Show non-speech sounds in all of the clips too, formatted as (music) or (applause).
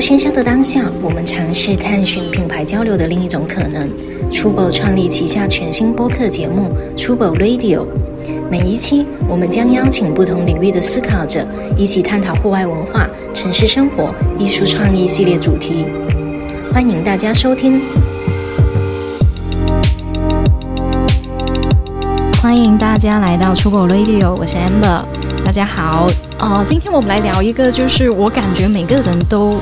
喧嚣的当下，我们尝试探寻品牌交流的另一种可能。Trubo 创立旗下全新播客节目 Trubo Radio，每一期我们将邀请不同领域的思考者，一起探讨户外文化、城市生活、艺术创意系列主题。欢迎大家收听。欢迎大家来到 Trubo Radio，我是 Amber，大家好。哦，今天我们来聊一个，就是我感觉每个人都，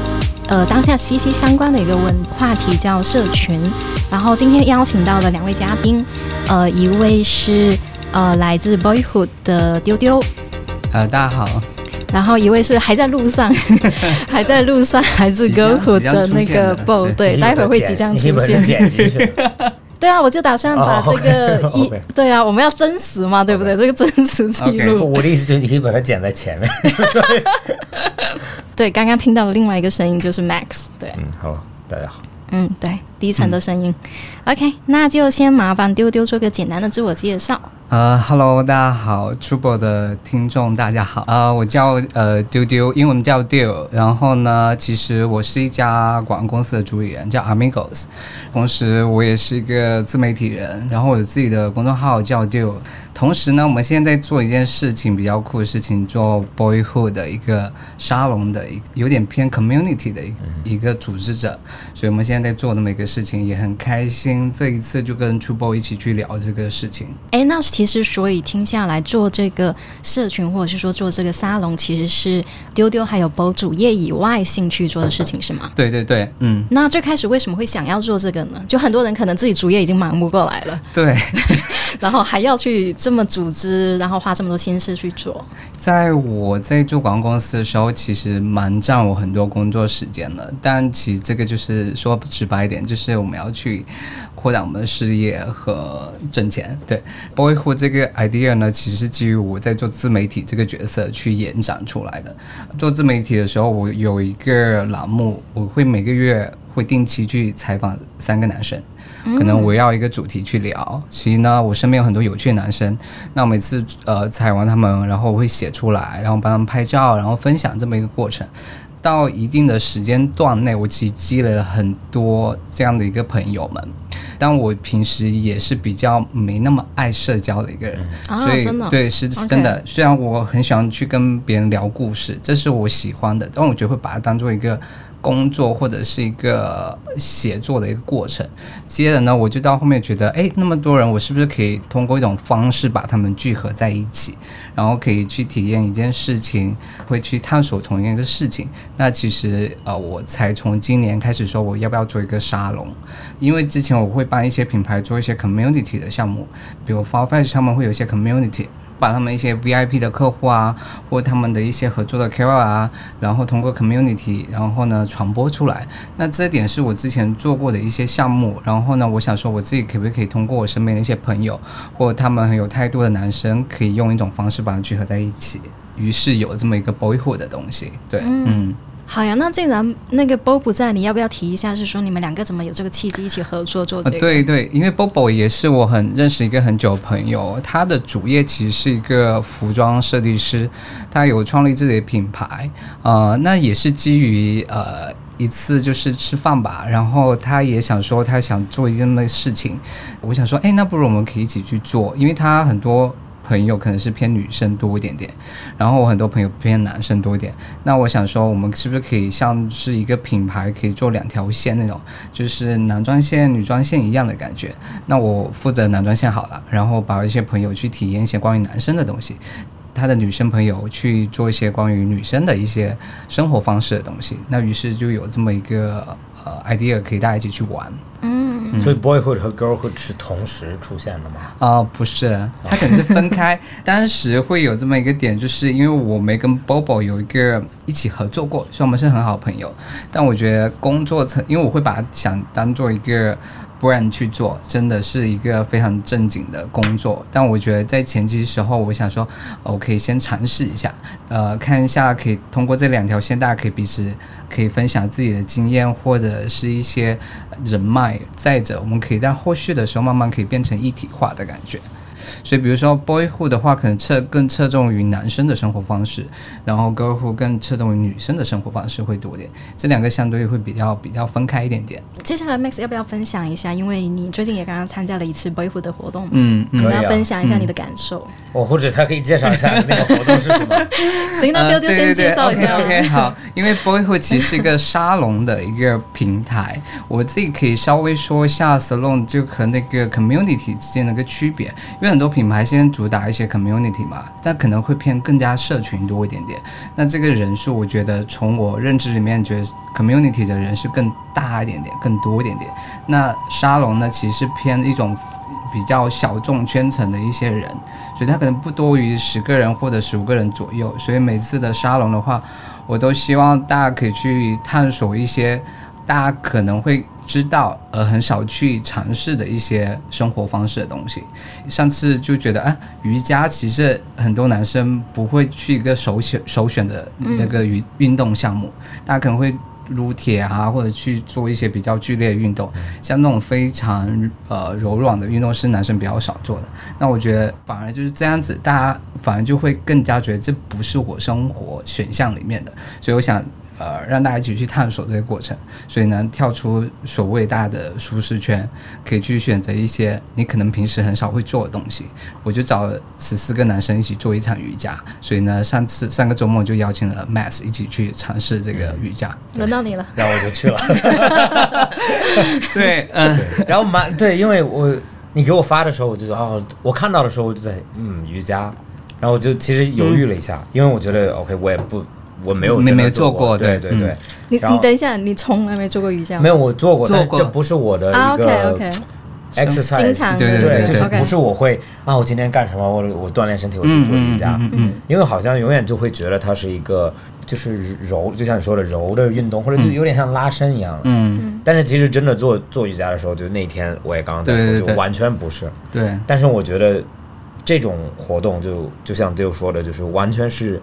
呃，当下息息相关的一个问话题，叫社群。然后今天邀请到的两位嘉宾，呃，一位是呃来自 Boyhood 的丢丢，呃，大家好。然后一位是还在路上，(laughs) 还在路上，来自 Girlhood 的那个 Bo，对，待会会即将出现。(laughs) 对啊，我就打算把这个一对啊，我们要真实嘛，对不对？这个真实记录。我的意思就是，你可以把它剪在前面。(laughs) 对，刚刚听到的另外一个声音就是 Max。对，嗯，好，大家好。嗯，对，低沉的声音。OK，那就先麻烦丢丢做个简单的自我介绍。呃，Hello，大家好，Trouble 的听众大家好，呃，我叫呃丢丢，英文叫 Dill 然后呢，其实我是一家广告公司的主理人，叫 Amigos，同时我也是一个自媒体人，然后我有自己的公众号叫 Deal。同时呢，我们现在在做一件事情比较酷的事情，做 Boyhood 的一个沙龙的一有点偏 Community 的一一个组织者，所以我们现在在做那么一个事情，也很开心。这一次就跟 Trouble 一起去聊这个事情。哎，那其实所以听下来做这个社群，或者是说做这个沙龙，其实是丢丢还有 Bo 主业以外兴趣做的事情，是吗？对对对，嗯。那最开始为什么会想要做这个呢？就很多人可能自己主业已经忙不过来了，对，(laughs) 然后还要去。这么组织，然后花这么多心思去做。在我在做广告公司的时候，其实蛮占我很多工作时间的。但其实这个就是说直白一点，就是我们要去扩展我们的事业和挣钱。对，Boyhood 这个 idea 呢，其实是基于我在做自媒体这个角色去延展出来的。做自媒体的时候，我有一个栏目，我会每个月会定期去采访三个男生。可能围绕一个主题去聊。其实呢，我身边有很多有趣的男生。那我每次呃采完他们，然后我会写出来，然后帮他们拍照，然后分享这么一个过程。到一定的时间段内，我其实积累了很多这样的一个朋友们。但我平时也是比较没那么爱社交的一个人，所以对是真的。虽然我很喜欢去跟别人聊故事，这是我喜欢的，但我觉得会把它当做一个。工作或者是一个写作的一个过程，接着呢，我就到后面觉得，哎，那么多人，我是不是可以通过一种方式把他们聚合在一起，然后可以去体验一件事情，会去探索同一个事情？那其实呃，我才从今年开始说我要不要做一个沙龙，因为之前我会帮一些品牌做一些 community 的项目，比如 f a r f e t c h 他们会有一些 community。把他们一些 VIP 的客户啊，或他们的一些合作的 KOL 啊，然后通过 Community，然后呢传播出来。那这点是我之前做过的一些项目。然后呢，我想说我自己可不可以通过我身边的一些朋友，或他们很有态度的男生，可以用一种方式把它聚合在一起。于是有这么一个 Boyhood 的东西。对，嗯。好呀，那既然那个 Bob 不在，你要不要提一下？是说你们两个怎么有这个契机一起合作做这个？对对，因为 Bob 也是我很认识一个很久的朋友，他的主业其实是一个服装设计师，他有创立自己的品牌，呃，那也是基于呃一次就是吃饭吧，然后他也想说他想做一件的事情，我想说，哎，那不如我们可以一起去做，因为他很多。朋友可能是偏女生多一点点，然后我很多朋友偏男生多一点。那我想说，我们是不是可以像是一个品牌，可以做两条线那种，就是男装线、女装线一样的感觉？那我负责男装线好了，然后把一些朋友去体验一些关于男生的东西，他的女生朋友去做一些关于女生的一些生活方式的东西。那于是就有这么一个呃 idea，可以大家一起去玩。嗯。所以，boyhood 和 girlhood 是同时出现的吗？啊，不是，它可能是分开。(laughs) 当时会有这么一个点，就是因为我没跟 Bobo 有一个一起合作过，所以我们是很好朋友。但我觉得工作层，因为我会把它想当做一个。不然去做，真的是一个非常正经的工作。但我觉得在前期时候，我想说，我可以先尝试一下，呃，看一下可以通过这两条线，大家可以彼此可以分享自己的经验，或者是一些人脉。再者，我们可以在后续的时候慢慢可以变成一体化的感觉。所以比如说 boyhood 的话，可能侧更侧重于男生的生活方式，然后 girlhood 更侧重于女生的生活方式会多点。这两个相对会比较比较分开一点点。接下来 Max 要不要分享一下？因为你最近也刚刚参加了一次 boyhood 的活动嘛，嗯嗯可以啊你要分享一下你的感受。我或者他可以介绍一下那个活动是什么？(laughs) 行，那丢丢先介绍一下。OK，好，因为 Boyhood 其实是一个沙龙的一个平台，我自己可以稍微说一下 salon 就和那个 community 之间的一个区别。因为很多品牌现在主打一些 community 嘛，但可能会偏更加社群多一点点。那这个人数，我觉得从我认知里面，觉得 community 的人是更大一点点，更多一点点。那沙龙呢，其实是偏一种比较小众圈层的一些人，所以他可能不多于十个人或者十五个人左右。所以每次的沙龙的话，我都希望大家可以去探索一些大家可能会知道而很少去尝试的一些生活方式的东西。上次就觉得啊，瑜伽其实很多男生不会去一个首选首选的那个运运动项目，大家可能会。撸铁啊，或者去做一些比较剧烈的运动，像那种非常呃柔软的运动是男生比较少做的。那我觉得反而就是这样子，大家反而就会更加觉得这不是我生活选项里面的，所以我想呃让大家一起去探索这个过程，所以呢跳出所谓大的舒适圈，可以去选择一些你可能平时很少会做的东西。我就找了十四个男生一起做一场瑜伽，所以呢上次上个周末就邀请了 Max 一起去尝试这个瑜伽。轮到你了。然后我就去了。(laughs) 对，嗯。然后蛮对，因为我你给我发的时候，我就说哦，我看到的时候我就在嗯瑜伽，然后我就其实犹豫了一下，因为我觉得 OK，我也不我没有真的没没做过，对对对对，你你等一下，你从来没做过瑜伽吗？没有我做过，做过。但这不是我的一个 OK，exercise，经常对对，对就是不是我会啊，我今天干什么？我我锻炼身体，我去做瑜伽，嗯嗯因为好像永远就会觉得它是一个就是柔，就像你说的柔的运动，或者就有点像拉伸一样的。嗯，但是其实真的做做瑜伽的时候，就那天我也刚刚在说，对对对。就完全不是。对，但是我觉得这种活动就就像 Dio 说的，就是完全是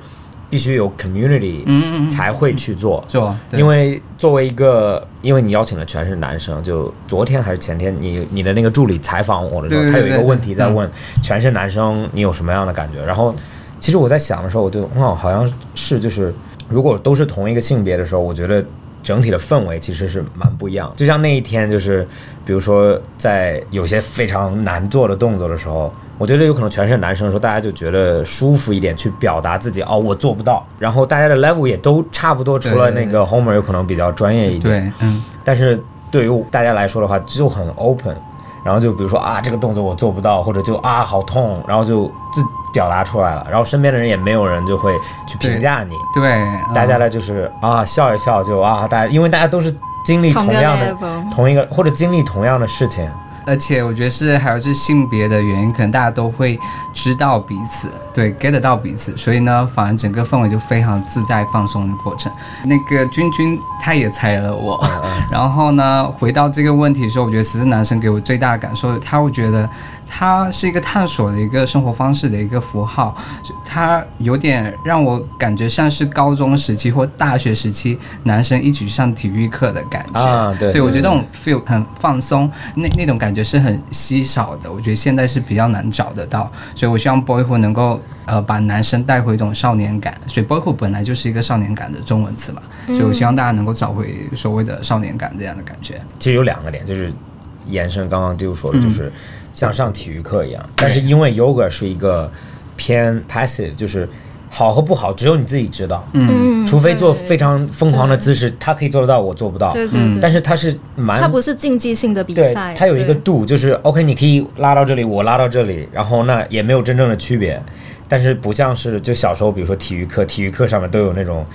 必须有 community 嗯嗯嗯，才会去做。因为作为一个，因为你邀请的全是男生，就昨天还是前天，你你的那个助理采访我的时候，他有一个问题在问，全是男生，你有什么样的感觉？然后，其实我在想的时候，我就哦，好像是就是，如果都是同一个性别的时候，我觉得整体的氛围其实是蛮不一样。就像那一天，就是比如说在有些非常难做的动作的时候。我觉得有可能全是男生的时候，大家就觉得舒服一点，去表达自己哦，我做不到。然后大家的 level 也都差不多，除了那个 Homer 有可能比较专业一点。对，嗯，但是对于大家来说的话，就很 open。然后就比如说啊，这个动作我做不到，或者就啊好痛，然后就自表达出来了。然后身边的人也没有人就会去评价你，对，嗯大家呢就是啊笑一笑就啊，大家因为大家都是经历同样的同一个或者经历同样的事情。而且我觉得是还有是性别的原因，可能大家都会知道彼此，对 get 到彼此，所以呢，反而整个氛围就非常自在放松的过程。那个君君他也猜了我，(laughs) 然后呢，回到这个问题的时候，我觉得其实男生给我最大的感受，他会觉得他是一个探索的一个生活方式的一个符号，它有点让我感觉像是高中时期或大学时期男生一起上体育课的感觉。啊对对我觉得那种 feel 很放松，那那种感觉是很稀少的，我觉得现在是比较难找得到，所以我希望 boyhood 能够呃把男生带回一种少年感，所以 boyhood 本来就是一个少年感的中文词嘛，所以我希望大家能够找回所谓的少年感这样的感觉。其实有两个点，就是延伸刚刚就说的，嗯就是像上体育课一样，但是因为 yoga 是一个偏 passive，就是好和不好只有你自己知道，嗯，除非做非常疯狂的姿势，他可以做得到，我做不到。对对对，但是他是蛮它不是竞技性的比赛，，它有一个度，就是 OK，你可以拉到这里，我拉到这里，然后那也没有真正的区别，但是不像是就小时候，比如说体育课，体育课上面都有那种。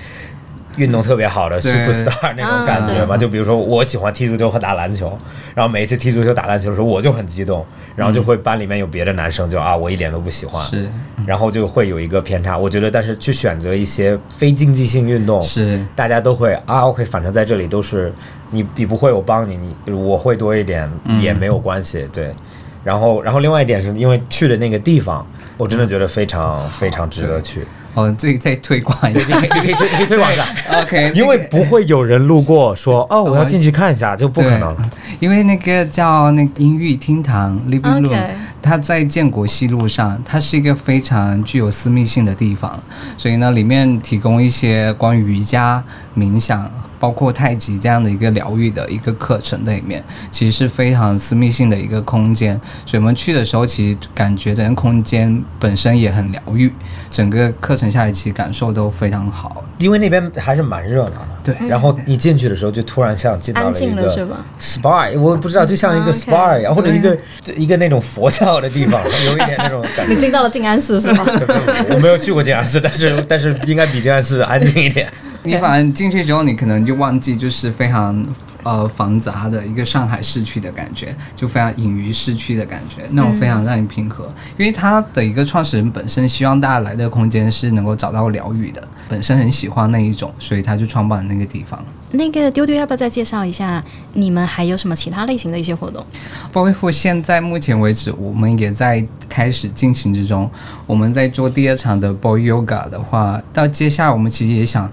运动特别好的 superstar 那种感觉嘛，啊就比如说我喜欢踢足球和打篮球，然后每一次踢足球打篮球的时候我就很激动，然后就会班里面有别的男生就啊我一点都不喜欢，是然后就会有一个偏差。我觉得，但是去选择一些非竞技性运动，是，大家都会啊，OK，反正在这里都是你你不会，我帮你，你我会多一点也没有关系，对。然后，然后另外一点是因为去的那个地方，我真的觉得非常非常值得去。我自己再推广一下。可以你可以推广一下，OK，(laughs) 因为不会有人路过说哦，我要进去看一下，就不可能。因为那个叫那个音域厅堂 Living Room，、它在建国西路上，它是一个非常具有私密性的地方，所以呢，里面提供一些关于瑜伽、冥想。包括太极这样的一个疗愈的一个课程在里面，其实是非常私密性的一个空间。所以我们去的时候，其实感觉整个空间本身也很疗愈，整个课程下来其实感受都非常好。因为那边还是蛮热闹的。对然后你进去的时候，就突然像进到了一个吧？SPA，我不知道，就像一个啊 SPA 一样，或者一个一个那种佛教的地方，有一点那种感觉。(laughs) 你进到了静安寺是吗？(laughs) 我没有去过静安寺，但是但是应该比静安寺安静一点。你反正进去之后，你可能就忘记就是非常呃繁杂的一个上海市区的感觉，就非常隐于市区的感觉，那种非常让你平和。因为他的一个创始人本身希望大家来的空间是能够找到疗愈的，本身很喜欢那一种，所以他就创办了那个地方。那个丢丢要不要再介绍一下你们还有什么其他类型的一些活动？包括现在目前为止，我们也在开始进行之中。我们在做第二场的 Boy Yoga 的话，到接下来我们其实也想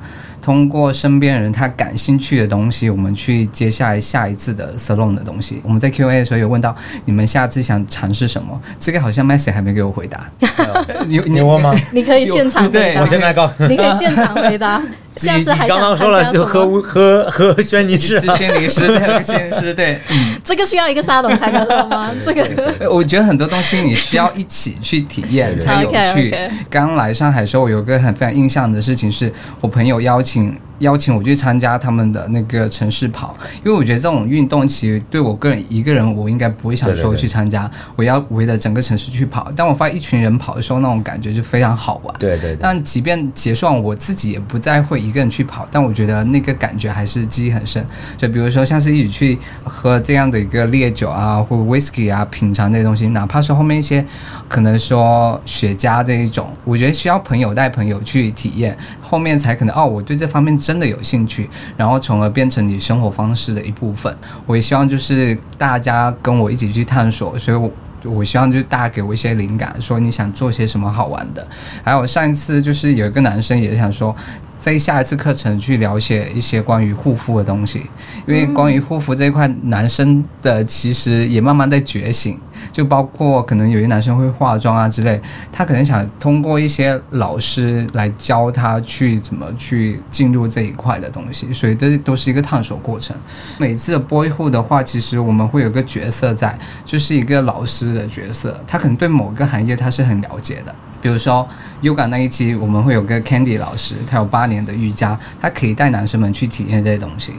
通过身边人他感兴趣的东西，我们去接下来下一次的 salon 的东西。我们在 Q&A 的时候有问到你们下次想尝试什么，这个好像 Messi 还没给我回答。(laughs) 你你问吗？你可以现场回对答我，现在告诉你可以现场回答。(laughs) 下你，次还刚刚说了就喝？喝喝轩尼你诗，轩尼诗，对，轩尼诗，对。这个需要一个沙龙才能喝吗？这个呃我觉得很多东西你需要一起去体验才有趣。(laughs) 刚来上海的时候，我有个很非常印象的事情，是我朋友邀请 assim, 邀请我去参加他们的那个城市跑，因为我觉得这种运动其实对我个人一个人我应该不会想说对对对去参加，我要围着整个城市去跑。但我发现一群人跑的时候，那种感觉就非常好玩。对对对，但即便结算，我自己也不再会一个人去跑，但我觉得那个感觉还是记忆很深。就比如说像是一起去喝这样的一个烈酒啊，或者 whisky 啊，品尝这些东西，哪怕是后面一些可能说雪茄这一种，我觉得需要朋友带朋友去体验，后面才可能哦，我对这方面真的有兴趣，然后从而变成你生活方式的一部分。我也希望就是大家跟我一起去探索，所以我。我希望就是大家给我一些灵感，说你想做些什么好玩的。还有上一次就是有一个男生也想说，在下一次课程去了解一些关于护肤的东西，因为关于护肤这一块，男生的其实也慢慢在觉醒，就包括可能有些男生会化妆啊之类，他可能想通过一些老师来教他去怎么去进入这一块的东西，所以这都是一个探索过程。每次的 boyhood 的话，其实我们会有个角色在，就是一个老师的角色，他可能对某个行业他是很了解的。比如说 Yoga 那一期，我们会有个 Candy 老师，他有八年的瑜伽，他可以带男生们去体验这些东西。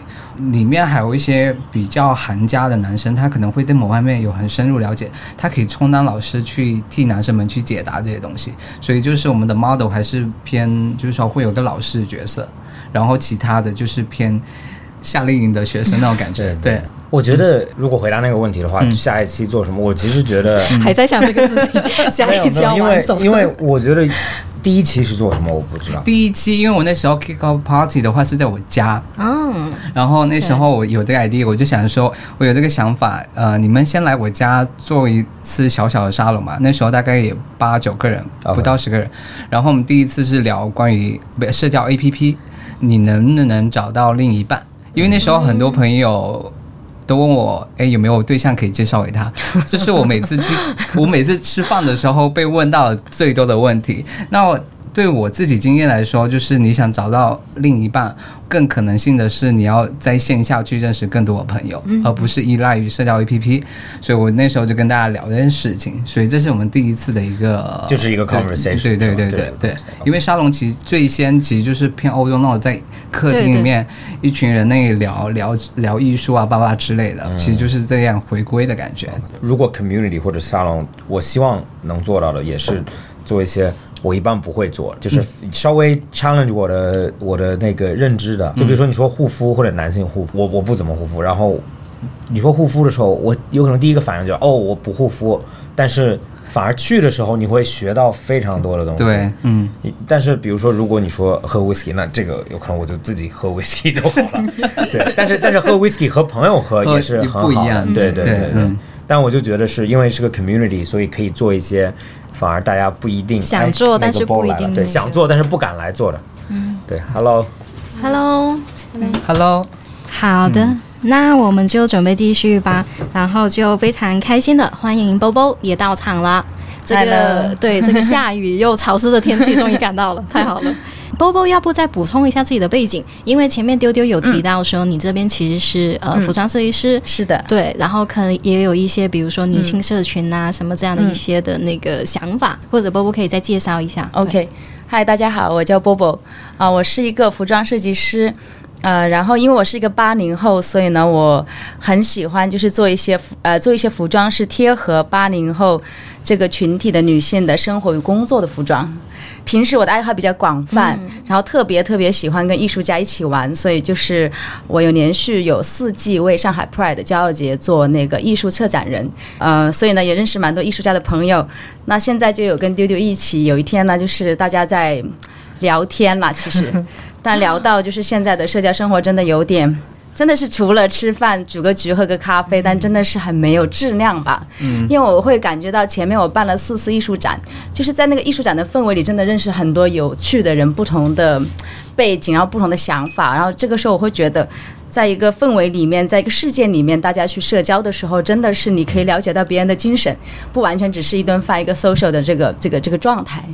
里面还有一些比较行家的男生，他可能会对某方面有很深入了解，他可以充当老师去替男生们去解答这些东西。所以就是我们的 model 还是偏，就是说会有个老师的角色，然后其他的就是偏夏令营的学生那种感觉。对，我觉得如果回答那个问题的话，嗯下一期做什么？我其实觉得还在想这个事情，(laughs) 下一期因为要玩什么？因为我觉得第一期是做什么我不知道。第一期，因为我那时候 kick off party 的话是在我家，嗯，然后那时候我有这个 idea，我就想说，我有这个想法，呃，你们先来我家做一次小小的沙龙嘛。那时候大概也八九个人，不到十个人。然后我们第一次是聊关于不社交 APP，你能不能找到另一半？因为那时候很多朋友。都问我，哎，有没有对象可以介绍给他？这是我每次去，我每次吃饭的时候被问到最多的问题。那我对我自己经验来说，就是你想找到另一半，更可能性的是你要在线下去认识更多的朋友，而不是依赖于社交 APP。所以我那时候就跟大家聊这件事情，所以这是我们第一次的一个，就是一个 conversation，对对对对对对，因为沙龙其实最先其实就是偏欧洲那种，在客厅里面一群人那里聊聊聊艺术啊、巴拉之类的，其实就是这样回归的感觉。如果 community 或者 salon，我希望能做到的也是做一些我一般不会做，就是稍微 challenge 我的我的那个认知的。就比如说你说护肤或者男性护肤，我我不怎么护肤，然后你说护肤的时候，我有可能第一个反应就是哦我不护肤，但是反而去的时候你会学到非常多的东西。对，嗯，但是比如说，如果你说喝 whisky，那这个有可能我就自己喝 whisky 就好了。(laughs) 对，但是但是喝 whisky 和朋友喝也是很好的不一样对对对对。但我就觉得是因为是个 community，所以可以做一些反而大家不一定想做哎但是不一定对想做但是不敢来做的。嗯，对，Hello，Hello，Hello，好的。那我们就准备继续吧，然后就非常开心的欢迎 Bobo 也到场了。这个对这个下雨又潮湿的天气终于赶到了，(laughs) 太好了。Bobo 要不再补充一下自己的背景？因为前面丢丢有提到说你这边其实是呃嗯服装设计师，是的，对，然后可能也有一些比如说女性社群啊、什么这样的一些的那个想法，或者 Bobo 可以再介绍一下。OK，嗨，大家好，我叫 Bobo 啊、我是一个服装设计师。呃，然后因为我是一个八零后，所以呢，我很喜欢就是做一些服呃做一些服装是贴合八零后这个群体的女性的生活与工作的服装。平时我的爱好比较广泛，然后特别特别喜欢跟艺术家一起玩，所以就是我有连续有四季为上海 Pride 骄傲节做那个艺术策展人，呃，所以呢也认识蛮多艺术家的朋友。那现在就有跟丢丢一起，有一天呢就是大家在聊天啦，其实，(laughs) 但聊到就是现在的社交生活真的有点。真的是除了吃饭、煮个局、喝个咖啡，但真的是很没有质量吧。嗯，因为我会感觉到前面我办了四次艺术展，就是在那个艺术展的氛围里，真的认识很多有趣的人，不同的背景，然后不同的想法，然后这个时候我会觉得，在一个氛围里面，在一个世界里面，大家去社交的时候，真的是你可以了解到别人的精神，不完全只是一顿饭、一个 social 的这个这个这个状态。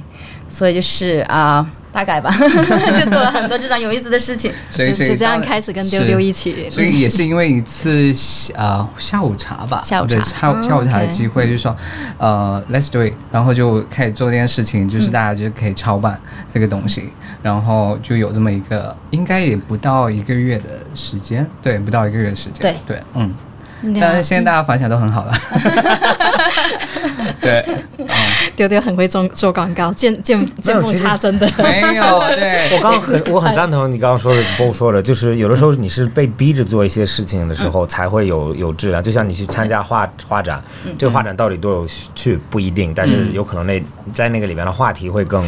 所以就是啊、大概吧，(laughs) 就做了很多这种有意思的事情。所以就就这样开始跟丢丢一起，所以也是因为一次呃下午茶吧，下午茶。下午下午茶的机会，就是说呃 let's do it，然后就开始做这件事情，就是大家就可以操办这个东西，然后就有这么一个应该也不到一个月的时间，对，不到一个月的时间，对。对，嗯，嗯但是现在大家反响都很好了，(laughs) 对，丢丢很会做做广告，见见见缝插针的。(laughs) 没有对。我刚刚很我很赞同你刚刚说的不说的，就是有的时候你是被逼着做一些事情的时候才会有有质量，就像你去参加画画展，这个画展到底多有趣不一定，但是有可能那在那个里面的话题会更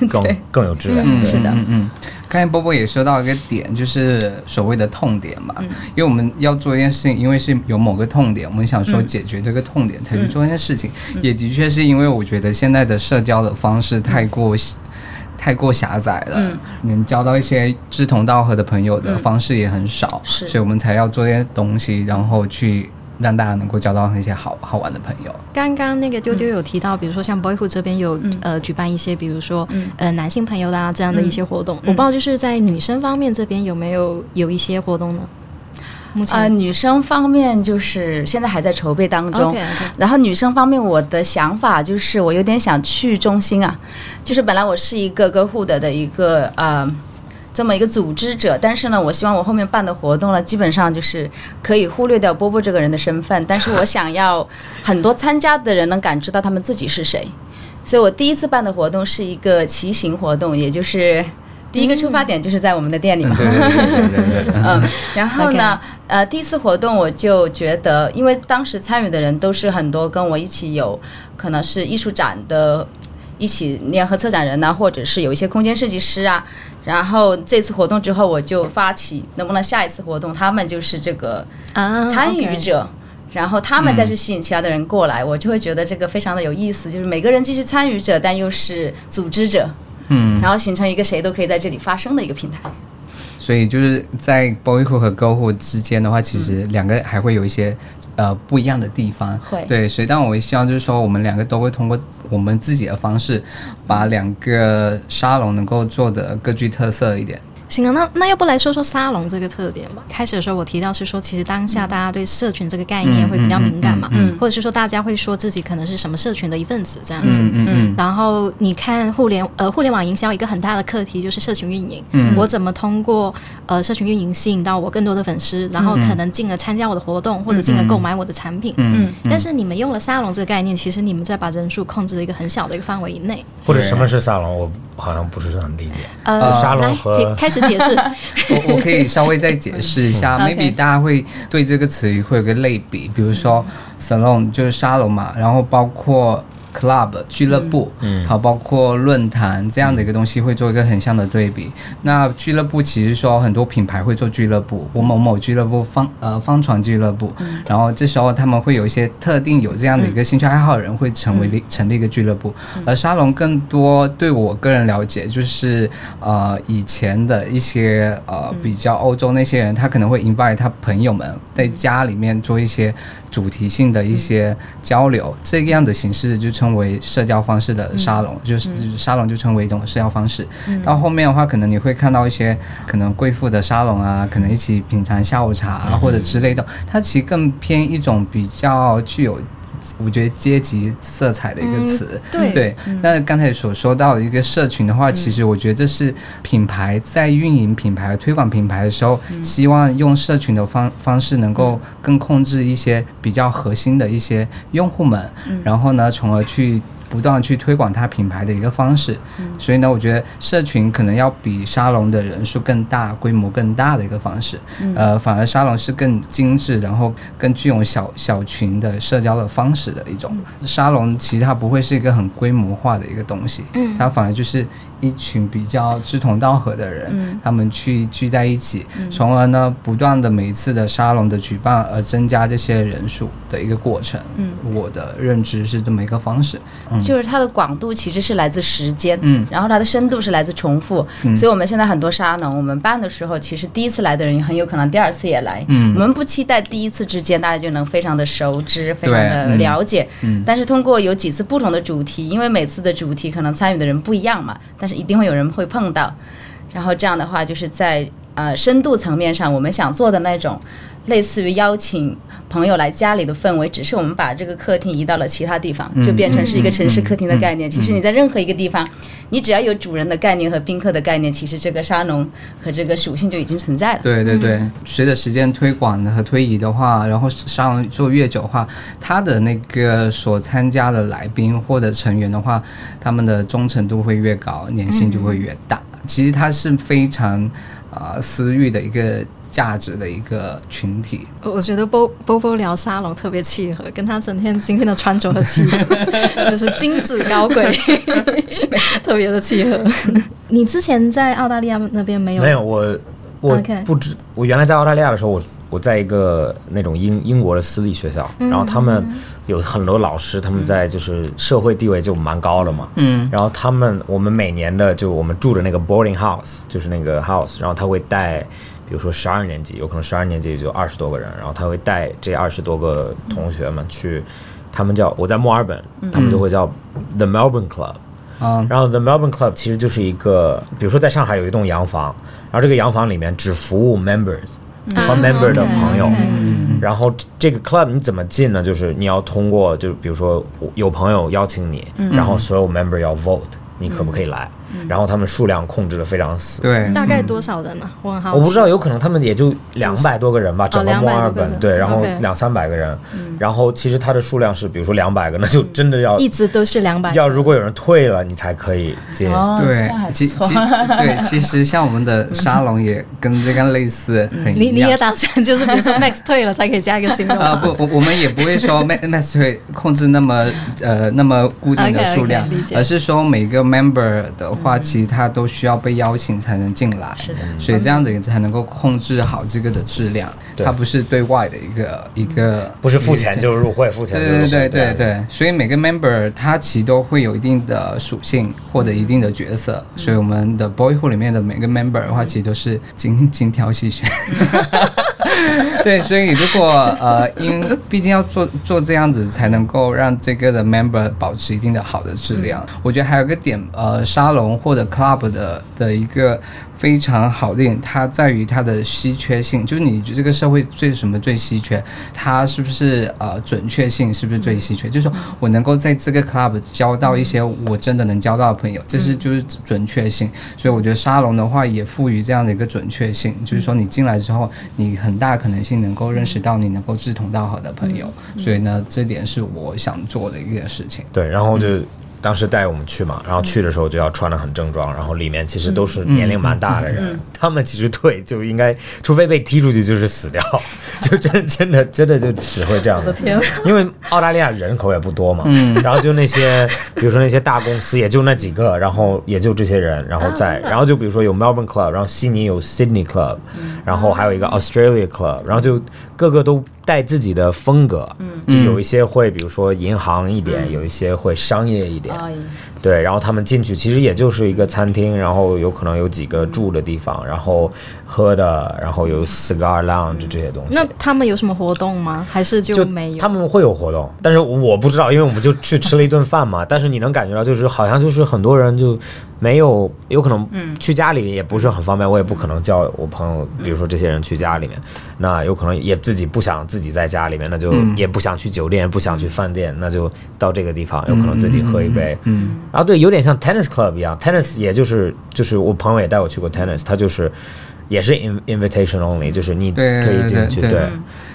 (laughs) 更更有质量。嗯，是的。嗯嗯。刚才波波也说到一个点，就是所谓的痛点嘛，因为我们要做一件事情，因为是有某个痛点，我们想说解决这个痛点才去做一件事情，也的确是因为我觉得现在的社交的方式太过。太过狭窄了，能交到一些志同道合的朋友的方式也很少，是。所以我们才要做一些东西，然后去让大家能够交到那些好好玩的朋友。刚刚那个丢丢有提到，比如说像 Boyhood 这边有、呃举办一些，比如说、呃男性朋友的啊这样的一些活动，我不知道就是在女生方面这边有没有有一些活动呢？目前、呃，女生方面就是现在还在筹备当中。然后女生方面，我的想法就是我有点想去中心啊，就是本来我是一个 Girlhood 的一个呃这么一个组织者，但是呢，我希望我后面办的活动呢，基本上就是可以忽略掉波波这个人的身份，但是我想要很多参加的人能感知到他们自己是谁，所以我第一次办的活动是一个骑行活动，也就是第一个出发点就是在我们的店里嘛。对对对对对对，(laughs) 嗯，然后呢呃，第一次活动我就觉得，因为当时参与的人都是很多跟我一起有可能是艺术展的。一起联合策展人呐、或者是有一些空间设计师啊。然后这次活动之后，我就发起能不能下一次活动，他们就是这个啊参与者。然后他们再去吸引其他的人过来，我就会觉得这个非常的有意思，就是每个人既是参与者，但又是组织者，嗯，然后形成一个谁都可以在这里发声的一个平台。所以就是在 boyhood 和 girlhood 之间的话，其实两个还会有一些呃不一样的地方。会对，所以但我希望就是说，我们两个都会通过我们自己的方式，把两个沙龙能够做的各具特色一点。行啊，那那要不来说说沙龙这个特点吧？开始的时候我提到是说，其实当下大家对社群这个概念会比较敏感嘛，嗯或者是说大家会说自己可能是什么社群的一份子这样子。嗯嗯嗯然后你看互联呃互联网营销一个很大的课题就是社群运营，嗯我怎么通过呃社群运营吸引到我更多的粉丝，然后可能进而参加我的活动，或者进而购买我的产品。嗯嗯，但是你们用了沙龙这个概念，其实你们在把人数控制在一个很小的一个范围以内。或者什么是沙龙，我好像不是很理解。呃，沙龙来和开始解释。我我可以稍微再解释一下嗯，maybe 大家会对这个词语会有个类比，比如说 salon 就是沙龙嘛，然后包括 club 俱乐部，嗯。好，包括论坛这样的一个东西，会做一个很像的对比。那俱乐部其实说很多品牌会做俱乐部，我某某俱乐部方呃方床俱乐部，然后这时候他们会有一些特定有这样的一个兴趣爱好的人会成为立成立一个俱乐部，而沙龙更多对我个人了解就是呃以前的一些呃比较欧洲那些人，他可能会 invite 他朋友们在家里面做一些主题性的一些交流，这个样的形式就称为社交方式的沙龙，就是沙龙就称为一种社交方式。到后面的话，可能你会看到一些可能贵妇的沙龙啊，可能一起品尝下午茶啊，或者之类的，它其实更偏一种比较具有。我觉得阶级色彩的一个词，对。对。那刚才所说到的一个社群的话，其实我觉得这是品牌在运营品牌、推广品牌的时候，希望用社群的方方式，能够更控制一些比较核心的一些用户们，然后呢，从而去。不断去推广它品牌的一个方式，所以呢，我觉得社群可能要比沙龙的人数更大、规模更大的一个方式，呃，反而沙龙是更精致，然后更具有小小群的社交的方式的一种。沙龙其实它不会是一个很规模化的一个东西，嗯。它反而就是一群比较志同道合的人，嗯。他们去聚在一起，从而呢，不断的每一次的沙龙的举办而增加这些人数的一个过程。嗯，我的认知是这么一个方式。嗯。就是它的广度其实是来自时间，嗯。然后它的深度是来自重复，嗯。所以我们现在很多沙龙，我们办的时候，其实第一次来的人很有可能第二次也来。嗯。我们不期待第一次之间大家就能非常的熟知，非常的嗯。了解，嗯。但是通过有几次不同的主题，因为每次的主题可能参与的人不一样嘛，但是一定会有人会碰到，然后这样的话就是在呃深度层面上，我们想做的那种。类似于邀请朋友来家里的氛围，只是我们把这个客厅移到了其他地方，嗯就变成是一个城市客厅的概念。其实你在任何一个地方，你只要有主人的概念和宾客的概念，其实这个沙龙和这个属性就已经存在了。对对对，随着时间推广和推移的话，然后沙龙做越久的话，他的那个所参加的来宾或者成员的话，他们的忠诚度会越高，粘性就会越大。其实它是非常啊、呃私域的一个价值的一个群体。我我觉得波波波聊沙龙特别契合，跟他整天今天的穿着和气质，(laughs) 就是精致高贵，(laughs) 特别的契合。你之前在澳大利亚那边没有？没有我我不知我原来在澳大利亚的时候，我我在一个那种英英国的私立学校，然后他们有很多老师，他们在就是社会地位就蛮高的嘛，嗯然后他们我们每年的就我们住的那个 boarding house 就是那个 house，然后他会带，比如说十二年级，有可能十二年级也就二十多个人，然后他会带这二十多个同学们去，他们叫我在墨尔本，他们就会叫 the Melbourne Club。嗯然后 The Melbourne Club 其实就是一个，比如说在上海有一栋洋房，然后这个洋房里面只服务 members 和 member 的朋友。嗯然后这个 club 你怎么进呢？就是你要通过，就比如说有朋友邀请你，然后所有 member 要 vote，你可不可以来？然后他们数量控制的非常死。对，大概多少人呢、我很好奇。我不知道，有可能他们也就两百多个人吧，整个墨尔本对，然后两三百个人，然后其实它的数量是，比如说两百个，那就真的要一直都是两百。要如果有人退了，你才可以进。哦，这对其其。对，(laughs) 其实像我们的沙龙也跟这个类似，很你你也打算就是比如说 (laughs) Max 退了才可以加一个新的啊？不，我我们也不会说 Max Max 会控制那么呃那么固定的数量而是说每个 member 的话，其实他都需要被邀请才能进来，是的，所以这样子才能够控制好这个的质量，对。它不是对外的一个一个不是付钱就是入会，付钱就是对对对对。对对，所以每个 member 他其实都会有一定的属性或者一定的角色，所以我们的 boyhood 里面的每个 member 的话，其实都是精 (laughs) 精挑细选。(laughs) 对，所以如果呃，因毕竟要做做这样子，才能够让这个的 member 保持一定的好的质量。我觉得还有个点，呃，沙龙或者 club 的的一个非常好的点，它在于它的稀缺性，就是你这个社会最什么最稀缺，它是不是呃准确性是不是最稀缺？就是说我能够在这个 club 交到一些我真的能交到的朋友，这是就是准确性。所以我觉得沙龙的话也赋予这样的一个准确性，就是说你进来之后，你很大可能性能够认识到你能够志同道合的朋友。所以呢，这点是我想做的一件事情。对，然后就当时带我们去嘛，然后去的时候就要穿的很正装，然后里面其实都是年龄蛮大的人，他们其实退就应该，除非被踢出去就是死掉，(laughs) 就真真的真的就只会这样。天，因为澳大利亚人口也不多嘛，然后就那些，比如说那些大公司也就那几个，然后也就这些人，然后在，然后就比如说有 Melbourne Club，然后悉尼有 Sydney Club，然后还有一个 Australia Club，然后就个个都带自己的风格，就有一些会比如说银行一点，有一些会商业一点，对，然后他们进去其实也就是一个餐厅，然后有可能有几个住的地方，然后喝的，然后有 cigar lounge 这些东西。那他们有什么活动吗？还是就就没有？他们会有活动，但是我不知道，因为我们就去吃了一顿饭嘛。但是你能感觉到，就是好像就是很多人就没有，有可能去家里也不是很方便，我也不可能叫我朋友，比如说这些人去家里面，那有可能也自己不想自己在家里面，那就也不想去酒店，不想去饭店，那就到这个地方，有可能自己喝一杯。嗯，然后对，有点像 tennis club 一样，tennis 也就是就是我朋友也带我去过 tennis，他就是也是 in invitation only，就是你对可以进去，对对。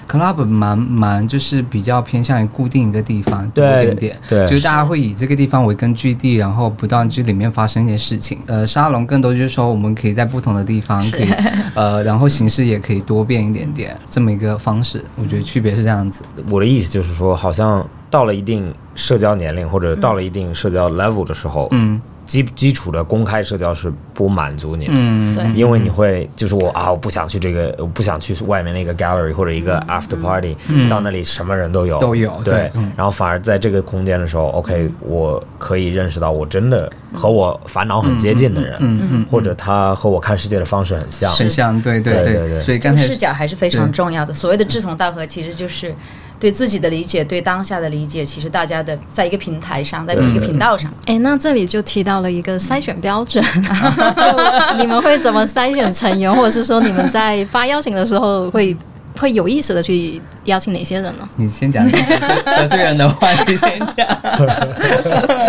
club 蛮蛮就是比较偏向于固定一个地方多对一点点，对就是大家会以这个地方为根据地，然后不断去里面发生一些事情。呃，沙龙更多就是说我们可以在不同的地方可以，呃，然后形式也可以多变一点点，这么一个方式，我觉得区别是这样子。我的意思就是说，好像到了一定社交年龄或者到了一定社交 level 的时候，嗯。基基础的公开社交是不满足你的。嗯，对。因为你会就是我啊，我不想去这个，我不想去外面那个 gallery 或者一个 after party，、到那里什么人都有，都有对对嗯。然后反而在这个空间的时候，OK，我可以认识到我真的和我烦恼很接近的人，嗯嗯或者他和我看世界的方式很像，很像，对对对。对对所以视角还是非常重要的。所谓的志同道合，其实就是对自己的理解，对当下的理解。其实大家的在一个平台上，在一个频道上，哎，那这里就提到了一个筛选标准，(laughs) (laughs) 就你们会怎么筛选成员，或者是说你们在发邀请的时候会会有意识的去邀请哪些人呢？你先讲得罪人的话，你先讲。(laughs)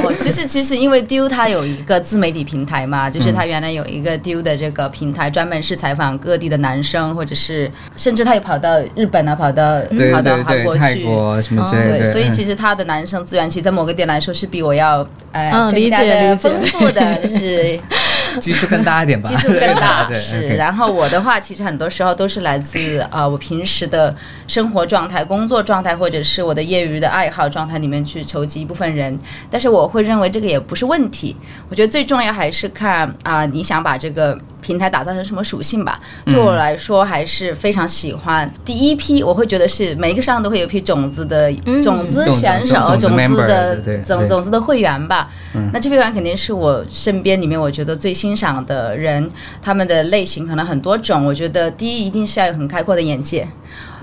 哦，其实其实因为丢它有一个自媒体平台嘛，就是它原来有一个丢的这个平台，专门是采访各地的男生，或者是甚至他也跑到日本啊，跑到对跑到对对，韩国泰去。国什么之类对，的，所以其实实他的男生资源，其实在某个点来说是比我要呃嗯理解更加的丰富的，就是 (laughs) 基数更大一点吧，基数更大，(laughs) 对是。然后我的话，其实很多时候都是来自啊、呃我平时的生活状态、工作状态，或者是我的业余的爱好状态里面去筹集一部分人。但是我会认为这个也不是问题。我觉得最重要还是看啊、你想把这个。平台打造成什么属性吧？对我来说还是非常喜欢。第一批我会觉得是每一个上都会有一批种子的种子选手、种子的种种子的会员吧。那这批会员肯定是我身边里面我觉得最欣赏的人，他们的类型可能很多种。我觉得第一一定是要有很开阔的眼界。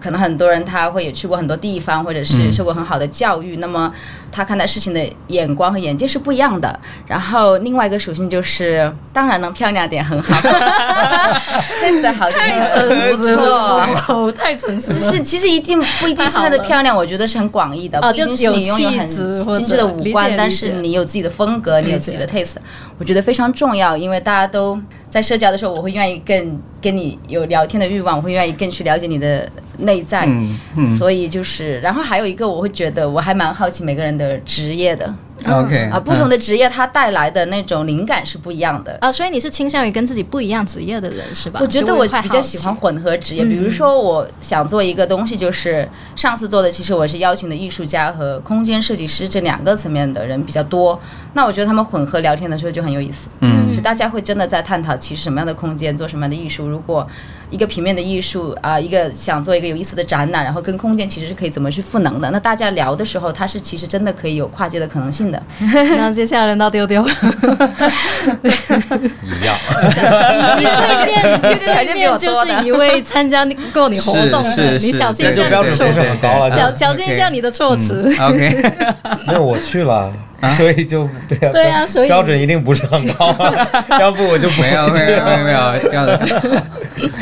可能很多人他会也去过很多地方，或者是受过很好的教育，那么他看待事情的眼光和眼界是不一样的。然后另外一个属性就是，当然能漂亮点很好，类似的好点不错。哦，太诚实 (laughs) 就是其实一定不一定是它的漂亮，我觉得是很广义的，哦就是有你拥有很精致的五理官但是你有自己的风格，你有自己的 taste，我觉得非常重要，因为大家都在社交的时候，我会愿意更跟你有聊天的欲望，我会愿意更去了解你的内在，嗯嗯所以就是，然后还有一个，我会觉得我还蛮好奇每个人的职业的，OK 啊，不同的职业它带来的那种灵感是不一样的。啊，所以你是倾向于跟自己不一样职业的人是吧？我觉得我比较喜欢混合职业，比如说我想做一个东西，就是上次做的，其实我是邀请的艺术家和空间设计师这两个层面的人比较多。那我觉得他们混合聊天的时候就很有意思，嗯就大家会真的在探讨其实什么样的空间做什么样的艺术。如果一个平面的艺术啊、一个想做一个有意思的展览，然后跟空间其实是可以怎么去赋能的。那大家聊的时候，它是其实真的可以有跨界的可能性的。那接下来轮到丢丢，一样。(laughs) 你对面对面就是一位参加过你活动是的，你小心一下你的措标准不是很高了，小小心一下你的措辞。OK，(laughs) 没有我去了，(laughs) 所以就对啊，(laughs) 对啊所以标准一定不是很高啊，(laughs) 要不我就不没有会去没有没有没。有，不要的。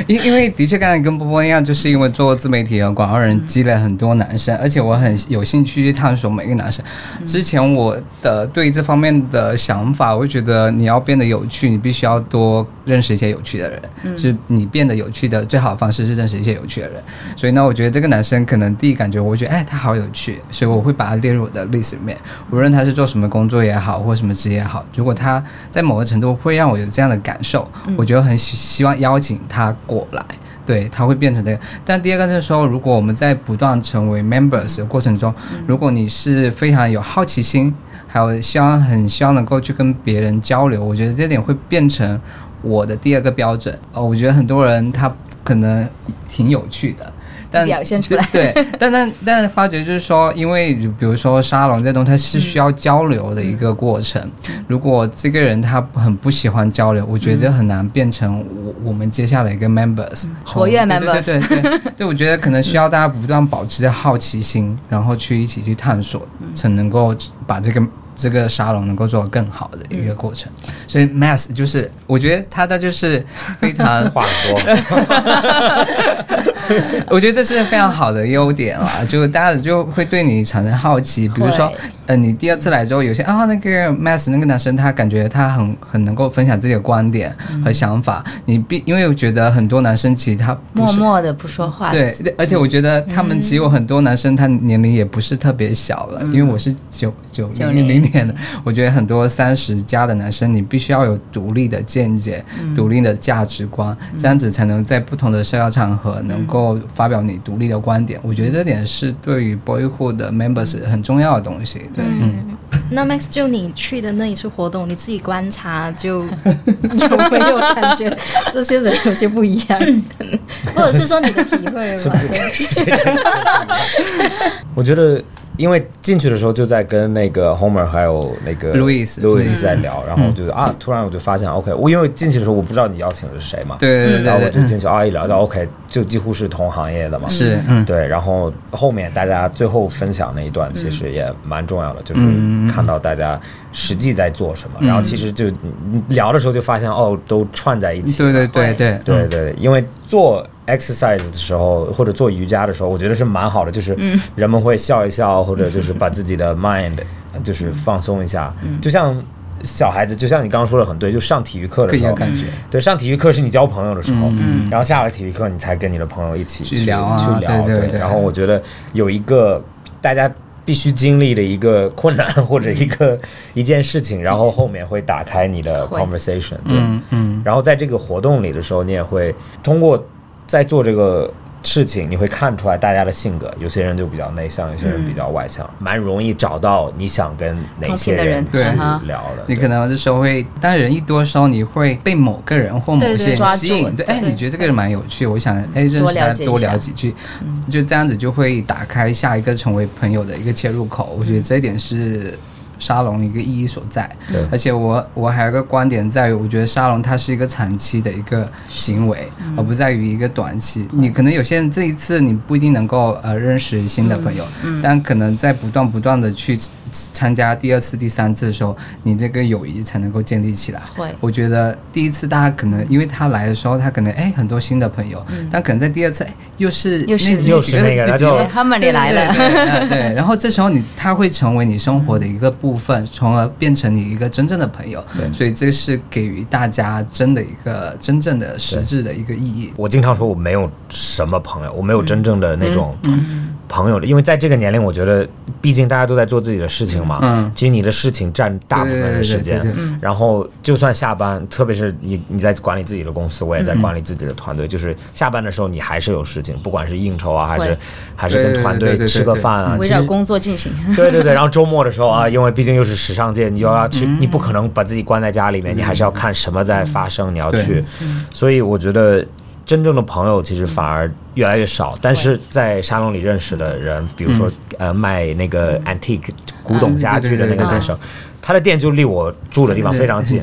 因因为的确刚才跟波波一样，就是因为做自媒体和广告人积累很多男生，而且我很有兴趣去探索每个男生。之前我的对这方面的想法，我会觉得你要变得有趣，你必须要多认识一些有趣的人，就是你变得有趣的最好的方式是认识一些有趣的人。所以呢，我觉得这个男生可能第一感觉，我觉得哎他好有趣，所以我会把他列入我的 list 里面。无论他是做什么工作也好，或什么职业也好，如果他在某个程度会让我有这样的感受，我觉得很希希望邀请他过来。对，他会变成这个。但第二个就是说，如果我们在不断成为 members 的过程中，如果你是非常有好奇心，还有希望很希望能够去跟别人交流，我觉得这点会变成我的第二个标准。哦，我觉得很多人他可能挺有趣的。但表现出来对，但但但发觉就是说，因为比如说沙龙这东西，它是需要交流的一个过程。如果这个人他很不喜欢交流，我觉得很难变成我我们接下来一个 members 活跃 members。对对对，(laughs) 对我觉得可能需要大家不断保持着好奇心，然后去一起去探索，才能够把这个。这个沙龙能够做更好的一个过程，所以 Mass 就是我觉得他的就是非常 (laughs) 话多，(laughs) 我觉得这是非常好的优点啊，就大家就会对你产生好奇，比如说呃你第二次来之后，有些啊那个 Mass 那个男生他感觉他很很能够分享自己的观点和想法，你必因为我觉得很多男生其实他默默的不说话，对，而且我觉得他们其实有很多男生他年龄也不是特别小了，因为我是九九零零。的，我觉得很多三十加的男生，你必须要有独立的见解、独立的价值观，这样子才能在不同的社交场合能够发表你独立的观点。我觉得这点是对于 Boyhood 的 Members 很重要的东西。对，嗯。那 Max 就你去的那一次活动，你自己观察就 (laughs) 有没有感觉这些人有些不一样，或者是说你的体会吗？(laughs) 我觉得。因为进去的时候就在跟那个 Homer 还有那个 Louis Louis 在聊，然后就啊，突然我就发现 OK，我因为进去的时候我不知道你邀请的是谁嘛，对对对，然后我就进去啊一聊到 OK，就几乎是同行业的嘛，是，对，然后后面大家最后分享那一段其实也蛮重要的，就是看到大家实际在做什么，然后其实就聊的时候就发现哦，都串在一起，对对对对对对，因为做。Exercise 的时候或者做瑜伽的时候，我觉得是蛮好的，就是人们会笑一笑，或者就是把自己的 mind 就是放松一下，就像小孩子，就像你刚刚说的很对，就上体育课的时候，感觉。对上体育课是你交朋友的时候，然后下了体育课你才跟你的朋友一起去聊去聊，对然后我觉得有一个大家必须经历的一个困难或者一个一件事情，然后后面会打开你的 conversation，对，嗯，然后在这个活动里的时候，你也会通过。在做这个事情，你会看出来大家的性格，有些人就比较内向，有些人比较外向，蛮容易找到你想跟哪些人去聊的。你可能这时候会，当人一多时候，你会被某个人或某些人吸引。对，哎，你觉得这个人蛮有趣，我想哎认识他多聊几句，就这样子就会打开下一个成为朋友的一个切入口。我觉得这一点是。沙龙一个意义所在，而且我我还有个观点在于，我觉得沙龙它是一个长期的一个行为，而不在于一个短期。你可能有些人这一次你不一定能够呃认识新的朋友，但可能在不断不断的去。参加第二次、第三次的时候，你这个友谊才能够建立起来。会，我觉得第一次大家可能因为他来的时候，他可能哎很多新的朋友，但可能在第二次哎又是又是又是那个，他就他们也来了，对，然后这时候你他会成为你生活的一个部分，从而变成你一个真正的朋友。所以这是给予大家真的一个真正的实质的一个意义。我经常说我没有什么朋友，我没有真正的那种。朋友的，因为在这个年龄，我觉得，毕竟大家都在做自己的事情嘛。嗯。其实你的事情占大部分的时间。然后，就算下班，特别是你你在管理自己的公司，我也在管理自己的团队。就是下班的时候，你还是有事情，不管是应酬啊，还是还是跟团队吃个饭啊，围绕工作进行。(laughs) 对对对。然后周末的时候啊，因为毕竟又是时尚界，你又要去，你不可能把自己关在家里面，你还是要看什么在发生，你要去。所以我觉得。真正的朋友其实反而越来越少，但是在沙龙里认识的人，比如说呃卖那个 antique 古董家具的那个店生，他的店就离我住的地方非常近，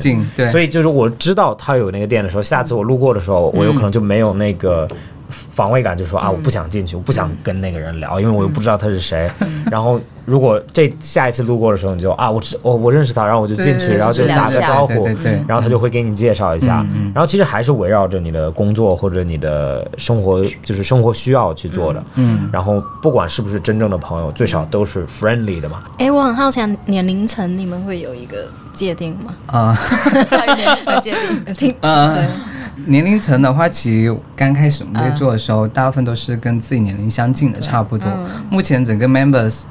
所以就是我知道他有那个店的时候，下次我路过的时候，我有可能就没有那个防卫感，就说啊，我不想进去，我不想跟那个人聊，因为我又不知道他是谁。(laughs) 然后如果这下一次路过的时候，你就啊，我知我我认识他，然后我就进去，然后就打个招呼，对对对，然后他就会给你介绍一下。嗯然后其实还是围绕着你的工作或者你的生活，就是生活需要去做的。嗯，然后不管是不是真正的朋友，最少都是 friendly 的嘛。哎，我很好奇，年龄层你们会有一个界定吗？啊、快点再界定。听，(laughs) 呃对，年龄层的话，其实刚开始我们在做的时候，大部分都是跟自己年龄相近的，差不多。目前整个 members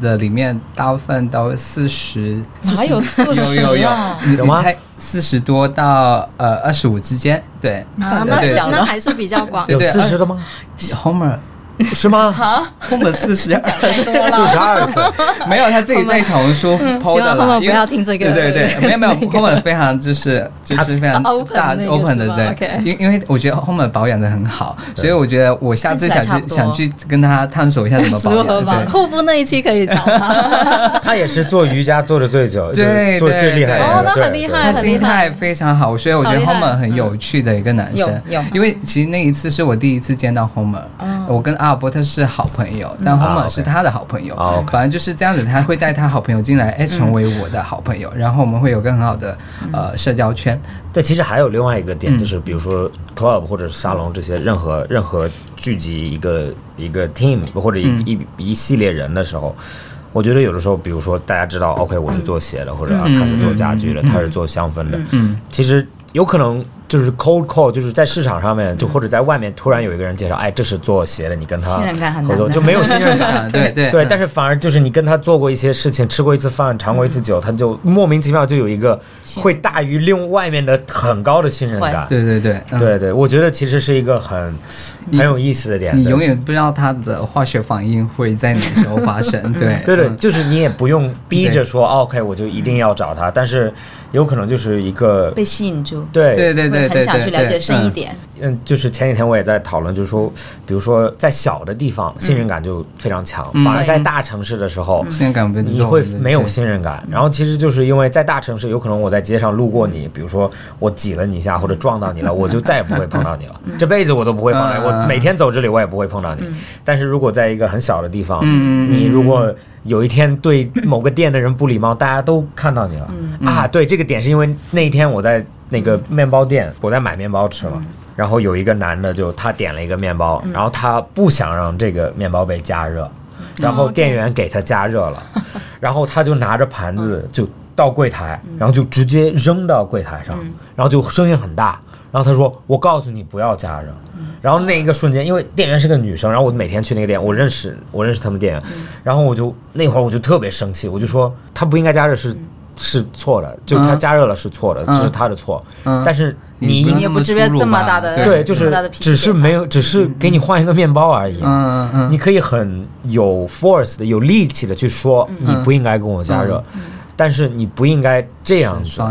的里面，大部分都四十，哪有四十有有有啊，你有吗你猜四十多到呃二十五之间，对，啊，那对小那还是比较广。有对四十的吗？Homer 是吗？(laughs) Homer 四十，(laughs) 四十二岁，没有他自己在小红书希 PO 的啦，不因为要听这个。对对对，没有没有，(laughs) Homer 非常就是就是非常大 open 的对。因因为我觉得 Homer 保养的很好，所以我觉得我下次想去想去跟他探索一下怎么保如何吧？养，护肤那一期可以找他。他也是做瑜伽做的最久，对做最厉害的对那个。哦那对对。很厉害。他心态非常好，所以我觉得 Homer 很有趣的一个男生。有有。因为其实那一次是我第一次见到 Homer，、我跟阿尔伯特是好朋友，但啊 Homer 是他的好朋友。反正就是这样子，他会带他好朋友进来，哎，成为我的好朋友，然后我们会有个很好的呃社交圈。对，其实还有另外一个点，嗯就是比如说 club 或者是沙龙这些任何任何聚集一个一个 team 或者一、嗯。一一系列人的时候。我觉得有的时候，比如说大家知道，OK，我是做鞋的，或者他是做家具的，他是做香氛的，嗯，其实有可能就是 cold call，就是在市场上面，就或者在外面突然有一个人介绍，哎，这是做鞋的，你跟他信任感很难合作就没有信任感。啊 (laughs) 对对对，但是反而就是你跟他做过一些事情，吃过一次饭，尝过一次酒，他就莫名其妙就有一个会大于另外面的很高的信任感。对对对，嗯。对对，我觉得其实是一个很很有意思的点。你永远不知道他的化学反应会在哪时候发生。(laughs) 对对对，嗯。就是你也不用逼着说、哦 OK，我就一定要找他，但是有可能就是一个被吸引住，对对对对会很想去了解深一嗯。点。嗯，就是前几天我也在讨论，就是说，比如说在小的地方，信任感就非常强，嗯反而在大城市的时候。信任感被你会没有信任感，然后其实就是因为在大城市，有可能我在街上路过你，比如说我挤了你一下或者撞到你了，我就再也不会碰到你了，这辈子我都不会碰到你，嗯我每天走这里我也不会碰到你。但是如果在一个很小的地方，你如果有一天对某个店的人不礼貌，大家都看到你了啊。对，这个点是因为那一天我在那个面包店，我在买面包吃了。然后有一个男的就他点了一个面包，然后他不想让这个面包被加热，然后店员给他加热了，(laughs) 然后他就拿着盘子就到柜台，然后就直接扔到柜台上，然后就声音很大，然后他说：“我告诉你不要加热。”然后那一个瞬间，因为店员是个女生，然后我每天去那个店，我认识我认识他们店员，然后我就那会儿我就特别生气，我就说他不应该加热是。是错的，就他嗯加热了是错的，嗯。这是他的错。嗯。但是你你也不至于这么大的对，就是只是没有，只是给你换一个面包而已。嗯嗯嗯，你可以很有 force 的、有力气的去说，你不应该跟我加热，但是你不应该这样子。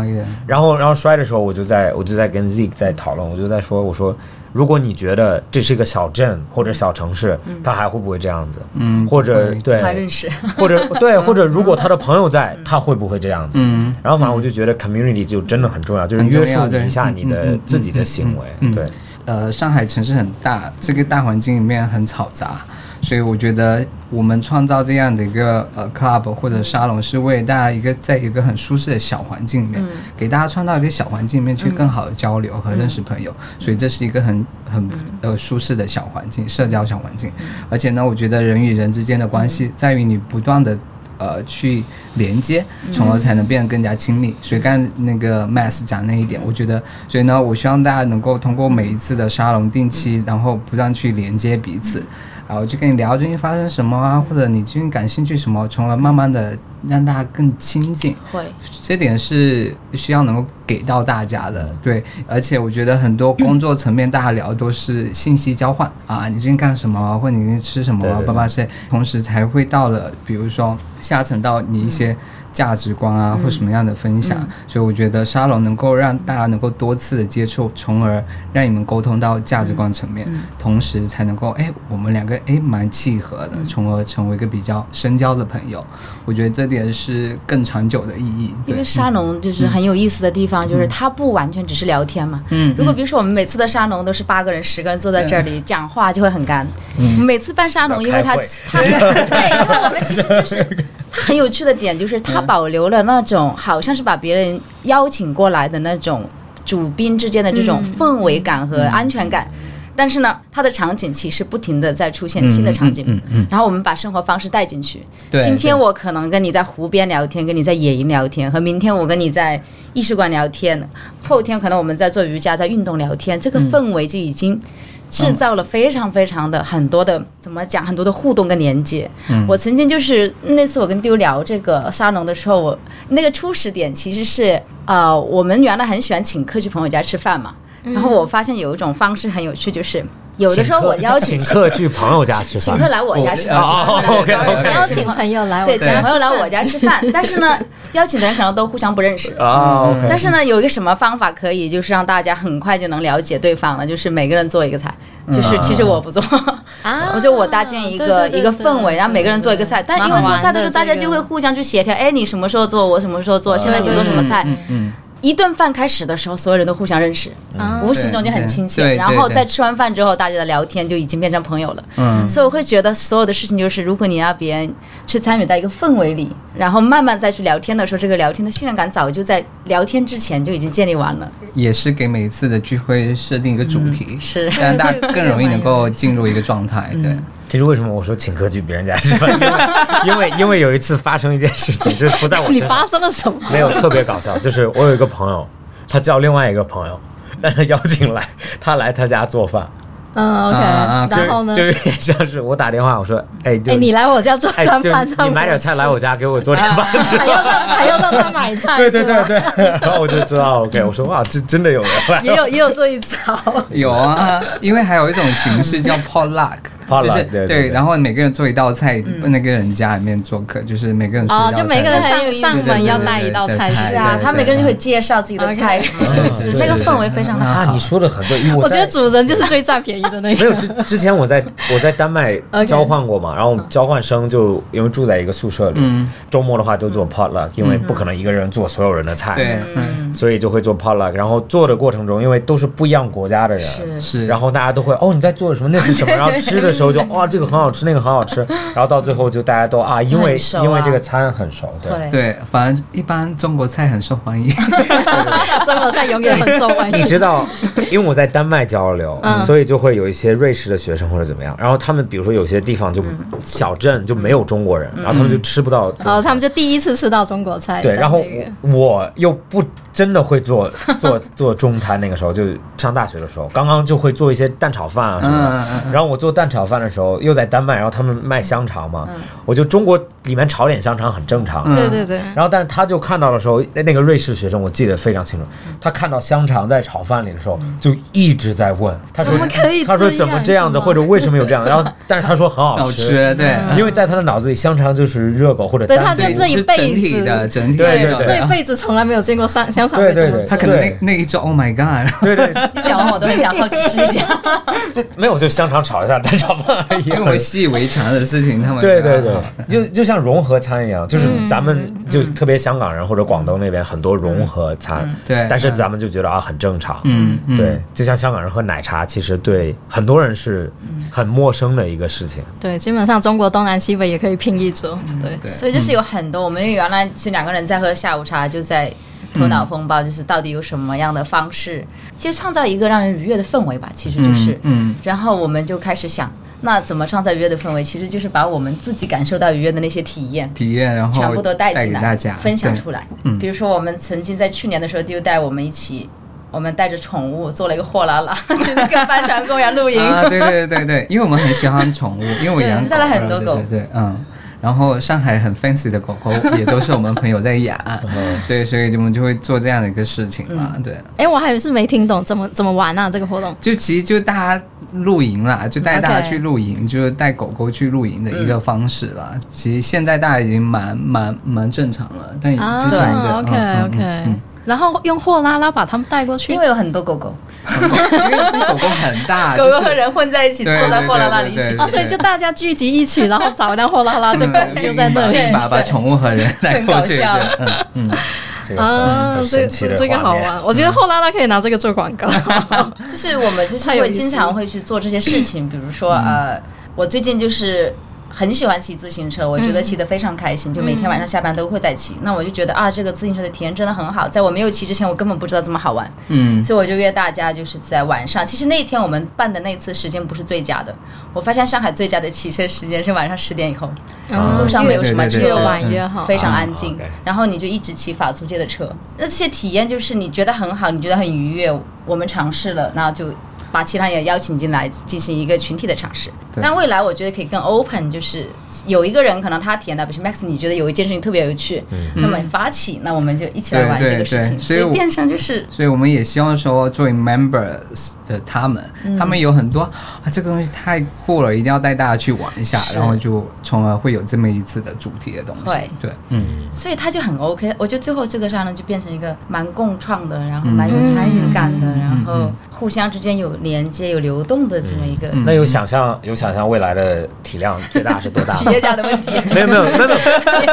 然后，然后摔的时候，我就在我就在跟 Zeke 在讨论，我就在说，我说，如果你觉得这是一个小镇或者小城市，他还会不会这样子？嗯，或者对，他认识，或者 (laughs) 对，或者如果他的朋友在，他会不会这样子？嗯，然后反正我就觉得 community 就真的很重要，就是约束你一下你的自己的行为。对，呃，上海城市很大，这个大环境里面很嘈杂，所以我觉得我们创造这样的一个呃 club 或者沙龙，是为大家一个在一个很舒适的小环境里面，给大家创造一个小环境里面去更好的交流和认识朋友，所以这是一个很很呃舒适的小环境，社交小环境。而且呢，我觉得人与人之间的关系在于你不断的。呃，去连接，从而才能变得更加亲密。所以刚才那个 Mass 讲那一点，我觉得，所以呢，我希望大家能够通过每一次的沙龙定期，然后不断去连接彼此，然后就跟你聊最近发生什么啊，或者你最近感兴趣什么，从而慢慢的让大家更亲近。会。这点是需要能够给到大家的，对，而且我觉得很多工作层面大家聊都是信息交换啊，你最近干什么，或者你吃什么对对，对。爸爸谁，同时才会到了，比如说下沉到你一些价值观啊，或什么样的分享。所以我觉得沙龙能够让大家能够多次的接触，从而让你们沟通到价值观层面，同时才能够哎，我们两个哎蛮契合的，从而成为一个比较深交的朋友。我觉得这点是更长久的意义。因为沙龙就是很有意思的地方，就是它不完全只是聊天嘛。嗯，如果比如说我们每次的沙龙都是八个人、十个人坐在这里讲话，就会很干。嗯每次办沙龙，因为它它 (laughs) 对，因为我们其实就是它很有趣的点，就是它保留了那种好像是把别人邀请过来的那种主宾之间的这种氛围感和安全感。但是呢，它的场景其实不停的在出现新的场景，嗯嗯，然后我们把生活方式带进去。对，今天我可能跟你在湖边聊天，跟你在野营聊天，和明天我跟你在艺术馆聊天，后天可能我们在做瑜伽，在运动聊天，这个氛围就已经制造了非常非常的很多的怎么讲，很多的互动跟连接。我曾经就是那次我跟丢聊这个沙龙的时候，我那个初始点其实是呃，我们原来很喜欢请客去朋友家吃饭嘛。然后我发现有一种方式很有趣，就是有的时候我邀请请客去朋友家吃饭，请客来我家吃饭，邀请朋友来对，请朋友来我家吃饭。但是呢，(laughs) 邀请的人可能都互相不认识啊。但是呢，有一个什么方法可以就是让大家很快就能了解对方了？就是每个人做一个菜，就是其实我不做啊，(laughs) 我就我搭建一个一个氛围，然后每个人做一个菜。但因为做菜的时候大家就会互相去协调，哎，你什么时候做，我什么时候做，现在你做什么菜？嗯。一顿饭开始的时候，所有人都互相认识，无形中就很亲切。然后在吃完饭之后，大家的聊天就已经变成朋友了。嗯，所以我会觉得所有的事情就是，如果你让别人去参与到一个氛围里，然后慢慢再去聊天的时候，这个聊天的信任感早就在聊天之前就已经建立完了。也是给每一次的聚会设定一个主题，是这样大家更容易能够进入一个状态。对。其实为什么我说请客去别人家吃饭？因为 (laughs) 因为有一次发生一件事情，就是不在我身上。你发生了什么？没有特别搞笑，就是我有一个朋友，他叫另外一个朋友，(laughs) 但他邀请来他来他家做饭。嗯，OK，然后呢？就有点像是我打电话，我说，哎，哎，你来我家做餐饭，你买点菜来我家给我做点饭吃。还要让还要让他买菜，(laughs) 对对对对。然后我就知道，OK，我说哇，这真的有人。也有也有这一招。有啊，因为还有一种形式叫 potluck。就是对，然后每个人做一道菜，那个人家里面做客，就是每个人哦，就每个人上上门要带一道菜，是啊，他每个人就会介绍自己的菜，(laughs) 是是，那个氛围非常好。啊，你说的很对，我觉得主人就是最占便宜的那个。(laughs) 没有之之前我在我在丹麦 (laughs) 交换过嘛，然后交换生就因为住在一个宿舍里，周末的话都做 potluck，因为不可能一个人做所有人的菜，对，所以就会做 potluck。然后做的过程中，因为都是不一样国家的人，是，然后大家都会哦，你在做的什么？那是什么？然后吃的时候就 (laughs) 哇，这个很好吃，那个很好吃，(laughs) 然后到最后就大家都啊，因为因为这个餐很熟，对。对，反正一般中国菜很受欢迎，(laughs) 中国菜永远很受欢迎。你知道，因为我在丹麦交流，所以就会有一些瑞士的学生或者怎么样，然后他们比如说有些地方就小镇就没有中国人，然后他们就吃不到，然后他们就第一次吃到中国菜，对，然后我又不真的会做做做中餐，那个时候就上大学的时候，刚刚就会做一些蛋炒饭啊什么的，然后我做蛋炒饭的时候又在丹麦，然后他们卖香肠嘛，我就中国里面炒点香肠很正常，对对对，然后但是他就看到的时候，那那个瑞士学生我记得非常清楚，他看到香肠在炒饭里的时候就一直在问，他说他说怎么这样子，或者为什么有这样，然后但是他说很好吃，对，因为在他的脑子里香肠就是热狗或者对，他就这一辈子的整体对对对，这一辈子从来没有见过香香肠，对对对，他可能那那一周 Oh my God，对对，你讲完我都很想好奇试一下，(laughs) 没有就香肠炒一下蛋炒饭而已，因为习以为常的事情，他们对对对，就就像融合餐一样，就是咱们就特别香港人或者广东那边很多融合餐，对，但是咱们就觉得啊很正常，嗯，对，就像香港人喝奶茶，其实对很多人是很陌生的一个事情，对，基本上中国东南西北也可以拼一桌，对，所以就是有很多，我们原来是两个人在喝下午茶，就在头脑风暴，就是到底有什么样的方式，其实创造一个让人愉悦的氛围吧，其实就是，嗯，然后我们就开始想。那怎么创造愉悦的氛围？其实就是把我们自己感受到愉悦的那些体验，体验，然后全部都带进来，分享出来。嗯，比如说我们曾经在去年的时候，就带我们一起，我们带着宠物做了一个货拉拉，去那个帆船公园露营。啊，对对对对，因为我们很喜欢宠物，因为我养带了很多狗，对，嗯。然后上海很 fancy 的狗狗 (laughs) 也都是我们朋友在养，对，所以我们就会做这样的一个事情嘛，对。哎，我还是没听懂怎么怎么玩啊？这个活动？就其实就大家露营啦，就带大家去露营，就是带狗狗去露营的一个方式啦。其实现在大家已经蛮蛮蛮正常了，但之前的 OK OK，然后用货拉拉把他们带过去，因为有很多狗狗。因为狗狗很大，(laughs) 狗狗和人混在一起，坐在货拉拉里一起，所以就大家聚集一起，然后找一辆货拉拉，就就在那里把把宠物和人带过去。(laughs) 嗯，啊，这这个好玩，我觉得货拉拉可以拿这个做广告。(laughs) 就是我们就是会经常会去做这些事情，比如说呃，我最近就是。很喜欢骑自行车，我觉得骑得非常开心，就每天晚上下班都会在骑。那我就觉得啊，这个自行车的体验真的很好。在我没有骑之前，我根本不知道这么好玩。嗯，所以我就约大家，就是在晚上。其实那一天我们办的那次时间不是最佳的。我发现上海最佳的骑车时间是晚上十点以后，路上没有什么车，越晚越好，非常安静。然后你就一直骑法租界的车，那这些体验就是你觉得很好，你觉得很愉悦。我们尝试了，那就。把其他人也邀请进来进行一个群体的尝试，但未来我觉得可以更 open，就是有一个人可能他体验到，比如 Max，你觉得有一件事情特别有趣，那么发起，那我们就一起来玩这个事情，所以电商就是，所以我们也希望说作为 members 的他们，他们有很多啊这个东西太酷了，一定要带大家去玩一下，然后就从而会有这么一次的主题的东西，对，嗯，所以他就很 OK，我觉得最后这个上呢就变成一个蛮共创的，然后蛮有参与感的，然后互相之间有。连接有流动的这么一个，那有想象有想象未来的体量最大是多大？企业家的问题？(laughs) 没有没有没有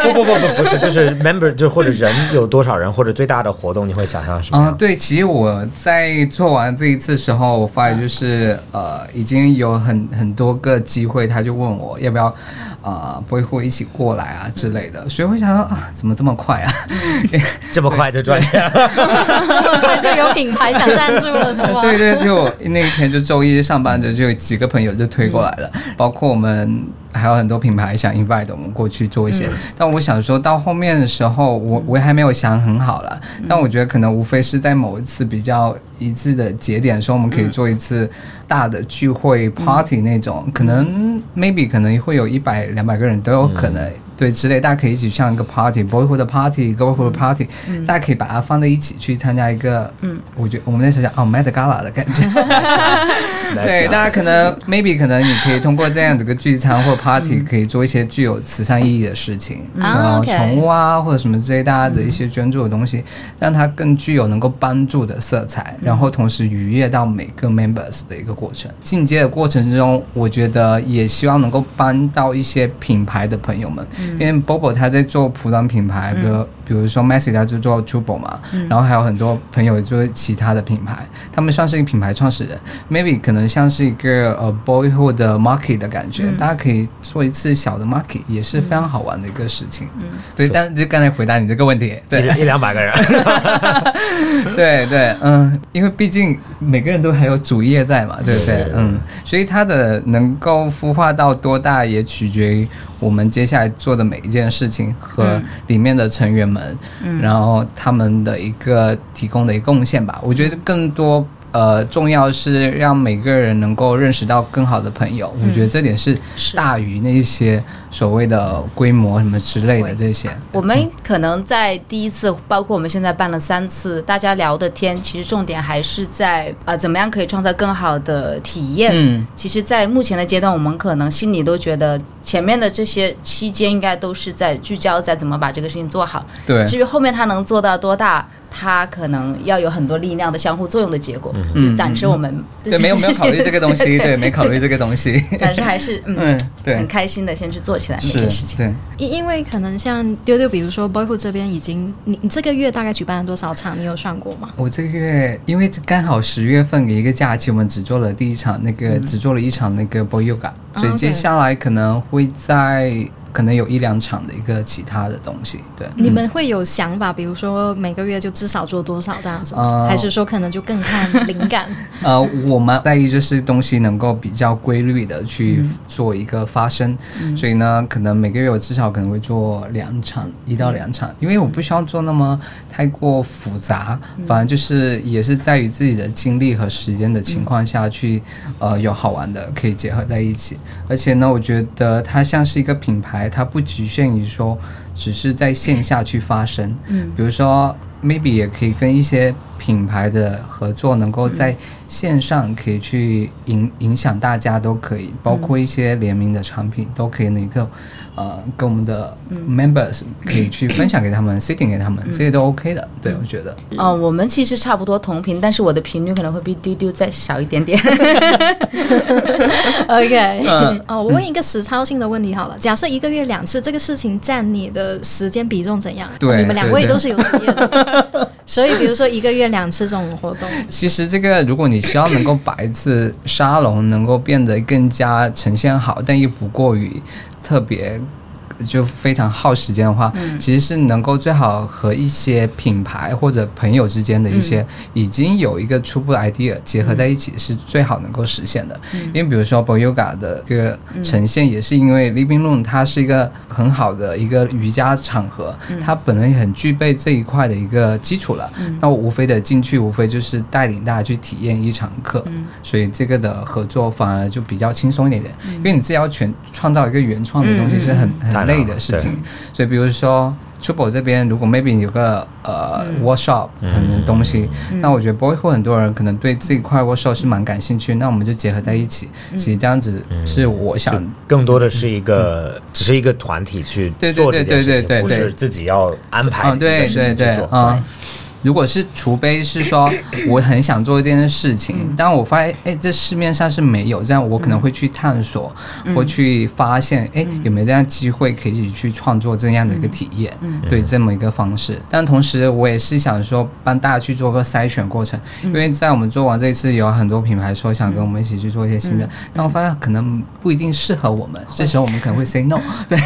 不不不不不是，就是 (laughs) member 就或者人有多少人或者最大的活动你会想象什么？嗯，对，其实我在做完这一次时候，我发现就是呃，已经有很很多个机会，他就问我要不要。啊，不会会一起过来啊之类的，所以会想到啊，怎么这么快啊？(laughs) 这么快就赚钱了？这么快就有品牌想赞助了是吗？对对，就那一天就周一上班就就有几个朋友就推过来了，包括我们。还有很多品牌想 invite 我们过去做一些，但我想说到后面的时候，我我还没有想很好了。但我觉得可能无非是在某一次比较一致的节点，说我们可以做一次大的聚会 party 那种，可能 maybe 可能会有一百两百个人都有可能。对，之类，大家可以一起上一个 party，boyhood party，girlhood party，大家可以把它放在一起去参加一个，嗯，我觉得我们那时候叫哦，Met Gala 的感觉。(laughs) 对，大家可能 maybe 可能你可以通过这样子个聚餐或 party，可以做一些具有慈善意义的事情，然后宠物啊或者什么之类，大家的一些捐助的东西，让它更具有能够帮助的色彩，然后同时愉悦到每个 members 的一个过程。进阶的过程之中，我觉得也希望能够帮到一些品牌的朋友们。因为 Bobo 他在做服装品牌，比如比如说 Massy 他就做 Tubo 嘛，然后还有很多朋友做其他的品牌，他们算是一个品牌创始人，maybe 可能像是一个呃 Boyhood 的 Market 的感觉，大家可以做一次小的 Market，也是非常好玩的一个事情。嗯，对，但就刚才回答你这个问题，对，一两百个人，(laughs) 对对，嗯，因为毕竟每个人都还有主业在嘛，对不对？嗯，所以他的能够孵化到多大，也取决于我们接下来做。的每一件事情和里面的成员们，嗯然后他们的一个提供的一个贡献吧，我觉得更多。呃，重要是让每个人能够认识到更好的朋友，我觉得这点是大于那些所谓的规模什么之类的这些。我们可能在第一次，包括我们现在办了三次，大家聊的天，其实重点还是在呃，怎么样可以创造更好的体验。嗯，其实，在目前的阶段，我们可能心里都觉得前面的这些期间，应该都是在聚焦在怎么把这个事情做好。对，至于后面他能做到多大？它可能要有很多力量的相互作用的结果，就暂时我们对没有没有考虑这个东西，对没考虑这个东西，(laughs) 暂时还是嗯对很开心的先去做起来那件事情。对，因因为可能像丢丢，比如说 Boyhood 这边已经你你这个月大概举办了多少场？你有算过吗？我这个月因为刚好十月份的一个假期，我们只做了第一场那个只做了一场那个 Boyuga，所以接下来可能会在。可能有一两场的一个其他的东西，对。你们会有想法，比如说每个月就至少做多少这样子，还是说可能就更看灵感？(laughs) 呃，我们在意就是东西能够比较规律的去做一个发生，所以呢，可能每个月我至少可能会做两场，一到两场，因为我不需要做那么太过复杂，反正就是也是在于自己的精力和时间的情况下去，呃，有好玩的可以结合在一起，而且呢，我觉得它像是一个品牌。牌它不局限于说只是在线下去发生，嗯，比如说 maybe 也可以跟一些品牌的合作，能够在线上可以去影影响大家都可以，包括一些联名的产品都可以能够呃跟我们的 members 可以去分享给他们，(coughs) sitting 给他们，这些都 OK 的，对我觉得。哦，我们其实差不多同频，但是我的频率可能会比丢丢再少一点点。(laughs) OK，哦，我问一个实操性的问题好了，假设一个月两次，这个事情占你的时间比重怎样？对你们两位都是有经验的，(laughs) 所以比如说一个月两次这种活动，其实这个，如果你希望能够把一次沙龙能够变得更加呈现好，但又不过于特别。就非常耗时间的话，其实是能够最好和一些品牌或者朋友之间的一些已经有一个初步的 idea 结合在一起，是最好能够实现的。因为比如说 Bo Yoga 的这个呈现，也是因为 Living Room 它是一个很好的一个瑜伽场合，它本来也很具备这一块的一个基础了。那我无非的进去，无非就是带领大家去体验一场课，所以这个的合作反而就比较轻松一点点，因为你自己要全创造一个原创的东西是很很累的事情。所以比如说。出宝这边，如果 maybe 有个呃、workshop 可能东西，那我觉得不会会很多人可能对这一块 workshop 是蛮感兴趣，那我们就结合在一起。其实这样子是我想更多的是一个，只是一个团体去对对做这件事情，对对对对不是自己要安排啊，对一个事对对情去做。啊。如果是除非是说 (coughs) 我很想做一件事情，但我发现哎，这市面上是没有，这样我可能会去探索，或去发现哎有没有这样机会可以去创作这样的一个体验，对这么一个方式。但同时我也是想说帮大家去做个筛选过程，因为在我们做完这一次，有很多品牌说想跟我们一起去做一些新的，但我发现可能不一定适合我们，这时候我们可能会 say no，(laughs) 对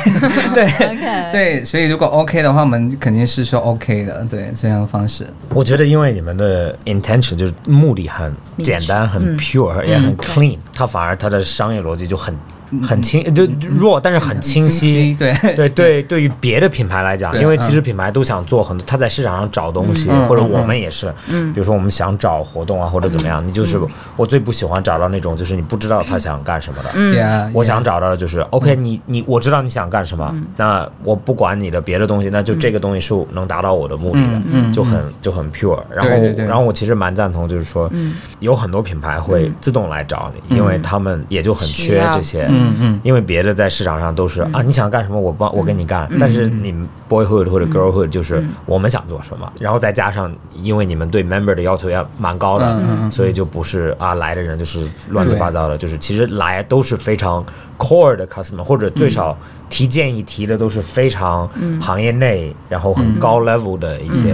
对 (laughs) OK，对，所以如果 OK 的话，我们肯定是说 OK 的，对这样的方式。我觉得，因为你们的 intention 就是目的很简单、很 pure，、也很 clean，它反而它的商业逻辑就很很清，就弱，但是很清晰。对。对对，对。于别的品牌来讲，因为其实品牌都想做很多，他在市场上找东西，或者我们也是，比如说我们想找活动啊，或者怎么样，你就是我最不喜欢找到那种就是你不知道他想干什么的。呀，我想找到的就是，OK，你你我知道你想干什么，那我不管你的别的东西，那就这个东西是能达到我的目的的，就很就很 pure。然后然后我其实蛮赞同，就是说，有很多品牌会自动来找你，因为他们也就很缺这些，嗯嗯，因为别的在市场上都是啊，你想干什么我帮我跟你干，但是你们 boyhood 或者 girlhood 就是我们想做什么，然后再加上因为你们对 member 的要求也蛮高的，所以就不是啊来的人就是乱七八糟的，就是其实来都是非常 core 的 customer，或者最少提建议提的都是非常行业内然后很高 level 的一些。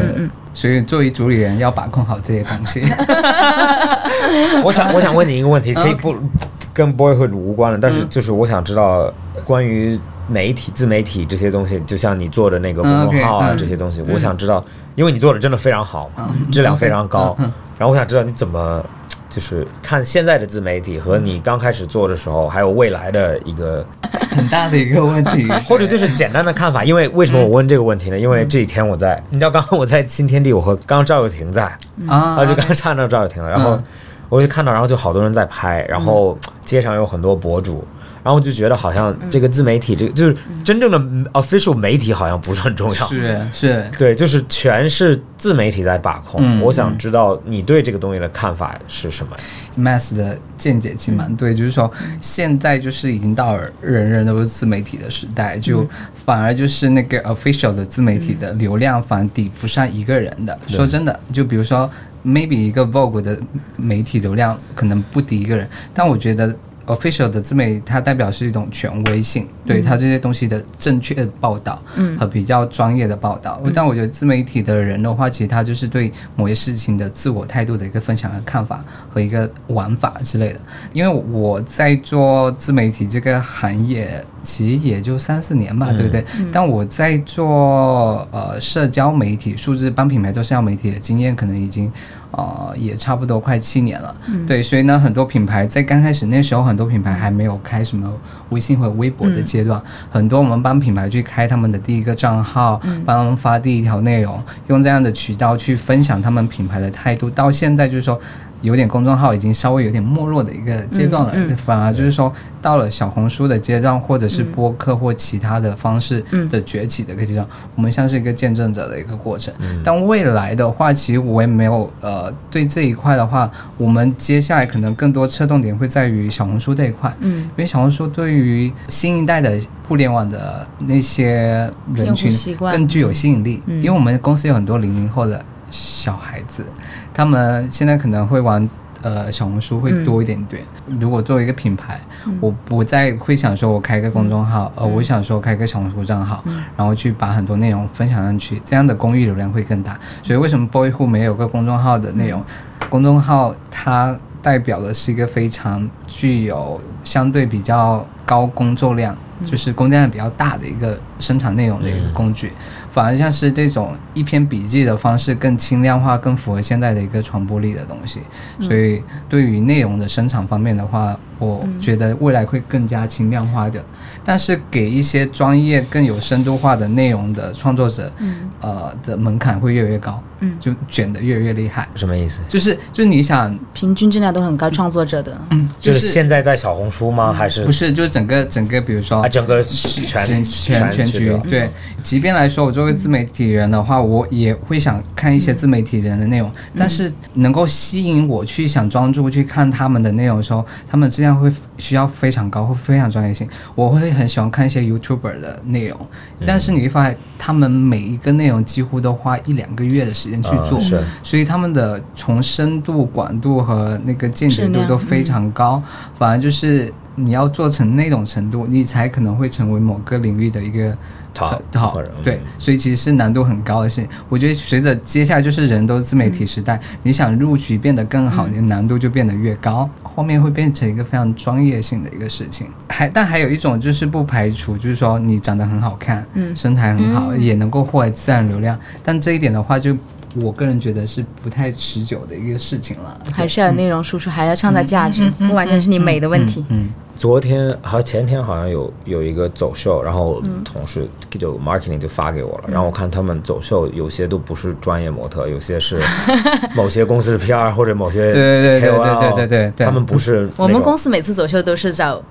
所以作为主理人要把控好这些东西。(laughs) (laughs) 我想我想问你一个问题，可以不跟 boyhood 无关了，但是就是我想知道关于媒体、自媒体这些东西，就像你做的那个公嗯众号啊嗯。这些东西，我想知道，因为你做的真的非常好，质量非常高，然后我想知道你怎么。就是看现在的自媒体和你刚开始做的时候，还有未来的一个，(laughs) 很大的一个问题，(laughs) 或者就是简单的看法。因为为什么我问这个问题呢？因为这几天我在，你知道，刚刚我在新天地，我和刚刚赵又廷在，啊。啊，就刚刚看到赵又廷了，然后嗯我就看到，然后就好多人在拍，然后街上有很多博主，然后我就觉得好像这个自媒体，这个就是真正的 official 媒体好像不是很重要，是是，对，就是全是自媒体在把控。嗯我想知道你对这个东西的看法是什么？Mass 的见解其实蛮对，就是说现在就是已经到了人人都是自媒体的时代，就反而就是那个 official 的自媒体的流量反而抵不上一个人的。说真的，就比如说 maybe 一个 Vogue 的媒体流量可能不敌一个人，但我觉得。Official 的自媒体，它代表是一种权威性，对它这些东西的正确的报道，嗯，和比较专业的报道。但我觉得自媒体的人的话，其实他就是对某些事情的自我态度的一个分享和看法和一个玩法之类的。因为我在做自媒体这个行业，其实也就三四年吧，对不对？但我在做呃社交媒体、数字帮品牌做社交媒体的经验，可能已经。呃，也差不多快七年了，对，所以呢，很多品牌在刚开始那时候，很多品牌还没有开什么微信或者微博的阶段，很多我们帮品牌去开他们的第一个账号，帮他们发第一条内容，用这样的渠道去分享他们品牌的态度。到现在就是说，有点公众号已经稍微有点没落的一个阶段了，嗯嗯。反而就是说到了小红书的阶段，或者是播客或其他的方式的崛起的一个阶段，我们像是一个见证者的一个过程。但未来的话，其实我也没有呃对这一块的话，我们接下来可能更多侧重点会在于小红书这一块，嗯，因为小红书对于新一代的互联网的那些人群更具有吸引力，嗯。因为我们公司有很多零零后的小孩子，他们现在可能会玩。呃，小红书会多一点点。如果作为一个品牌，我不再会想说我开个公众号，呃，我想说开个小红书账号，然后去把很多内容分享上去，这样的公域流量会更大。所以为什么 Boyhood 没有个公众号的内容？公众号它代表的是一个非常具有相对比较高工作量，就是工作量比较大的一个生产内容的一个工具，反而像是这种一篇笔记的方式更轻量化、更符合现在的一个传播力的东西。所以对于内容的生产方面的话，我觉得未来会更加轻量化的。但是给一些专业、更有深度化的内容的创作者，呃的门槛会越来越高，嗯就卷的越来越厉害。什么意思？就是就是你想，平均质量都很高，创作者的。嗯就是现在在小红书吗？还是不是就是整个整个，比如说啊？整个全全全全局局对，即便来说，我作为自媒体人的话，我也会想看一些自媒体人的内容，但是能够吸引我去想专注去看他们的内容的时候，他们质量会需要非常高，会非常专业性。我会很喜欢看一些 YouTuber 的内容，但是你会发现，他们每一个内容几乎都花一两个月的时间去做，嗯所以他们的从深度、广度和那个见解度都非常高，反而就是你要做成那种程度，你才可能会成为某个领域的一个好对，所以其实是难度很高的事情。我觉得随着接下来就是人都自媒体时代，你想入局变得更好，你的难度就变得越高，后面会变成一个非常专业性的一个事情。还但还有一种就是不排除，就是说你长得很好看，嗯身材很好，也能够获得自然流量，但这一点的话就。我个人觉得是不太持久的一个事情了，还是要有内容输出，还要创造价值，不完全是你美的问题。嗯，昨天好前天好像有有一个走秀，然后同事就 marketing 就发给我了，然后我看他们走秀有些都不是专业模特，有些是 (laughs) 某些公司的 PR 或者某些对对对对对对对对他们不是我们公司司每次走秀都是找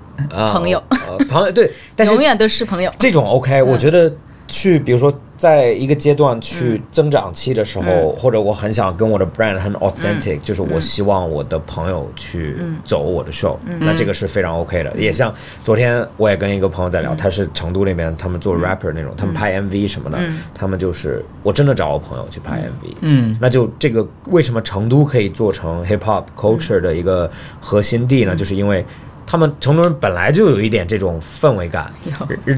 朋友，朋友对，但是 (laughs) 永远都是朋友。这种 OK，我觉得去比如说在一个阶段去增长期的时候，或者我很想跟我的 brand 很 authentic，、就是我希望我的朋友去走我的 show，、那这个是非常 OK 的。也像昨天我也跟一个朋友在聊，他是成都那边，他们做 rapper 那种，他们拍 MV 什么的，他们就是我真的找我朋友去拍 MV，嗯，那就这个为什么成都可以做成 hip hop culture 的一个核心地呢？就是因为他们成都人本来就有一点这种氛围感，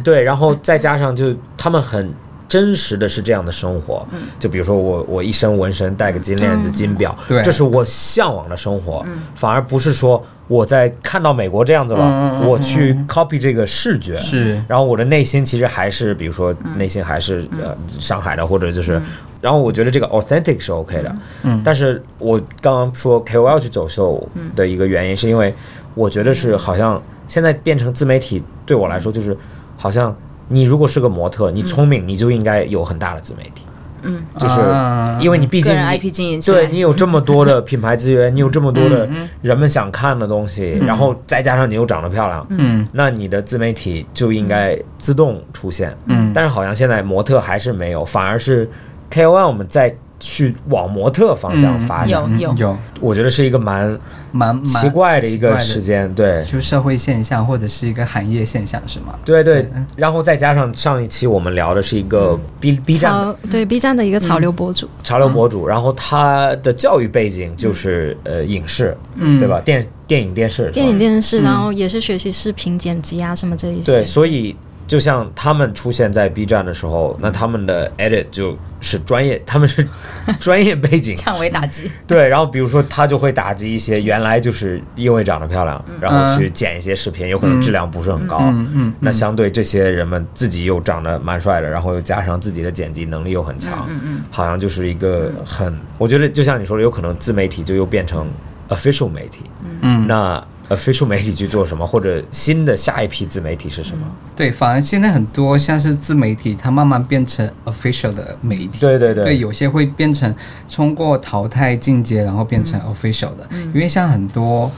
对，然后再加上就他们很。真实的是这样的生活，就比如说我我一身纹身，戴个金链子、金表，这是我向往的生活，反而不是说我在看到美国这样子了，我去 copy 这个视觉，是。然后我的内心其实还是，比如说内心还是呃上海的，或者就是，然后我觉得这个 authentic 是 OK 的，嗯，但是我刚刚说 KOL 去走秀的一个原因，是因为我觉得是好像现在变成自媒体对我来说就是好像你如果是个模特，你聪明你就应该有很大的自媒体，嗯，就是啊。因为你毕竟个人你 IP 经营起来对你有这么多的品牌资源，你有这么多的人们想看的东西，然后再加上你又长得漂亮，嗯，那你的自媒体就应该自动出现，嗯。但是好像现在模特还是没有，反而是 KOL 我们在去往模特方向发展，有有。嗯有。我觉得是一个蛮蛮蛮奇怪的一个时间，对。就社会现象或者是一个行业现象是吗？对对，然后再加上上一期我们聊的是一个 B B 站对 B 站的一个潮流博主，潮流博主，然后他的教育背景就是呃影视，嗯。对吧？电电影电视电影电视，然后也是学习视频剪辑啊什么这一些。对，所以就像他们出现在 B 站的时候，那他们的 edit 就是专业，他们是 (laughs) 专业背景，降维打击。对。然后比如说他就会打击一些原来就是因为长得漂亮，然后去剪一些视频，有可能质量不是很高。嗯嗯，那相对这些人们自己又长得蛮帅的，然后又加上自己的剪辑能力又很强，好像就是一个很，我觉得就像你说的，有可能自媒体就又变成 official 媒体。嗯那 official 媒体去做什么，或者新的下一批自媒体是什么？对，反而现在很多像是自媒体，它慢慢变成 official 的媒体。对对对对，有些会变成通过淘汰进阶，然后变成 official 的。因为像很多，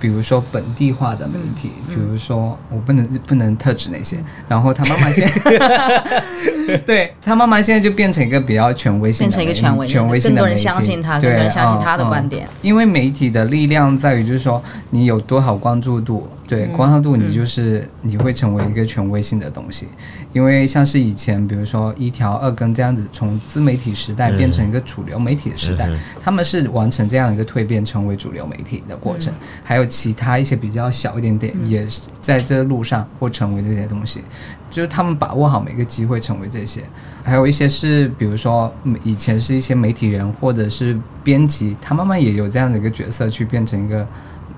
比如说本地化的媒体，比如说我不能不能特指那些，然后他妈妈现在，(laughs) 对他妈妈现在就变成一个比较权威性的变成一个权威，权威性的媒体，更多人相信他，更对多人相信他的观点。因为媒体的力量在于，就是说你有多少关注度，对嗯。关注度，你就是、你会成为一个权威性的东西。因为像是以前，比如说一条、二更这样子，从自媒体时代变成一个主流媒体的时代，嗯他们是完成这样一个蜕变，成为主流媒体的过程。还有其他一些比较小一点点，也是在这路上或成为这些东西。就是他们把握好每个机会成为这些，还有一些是比如说嗯以前是一些媒体人或者是编辑，他慢慢也有这样的一个角色去变成一个嗯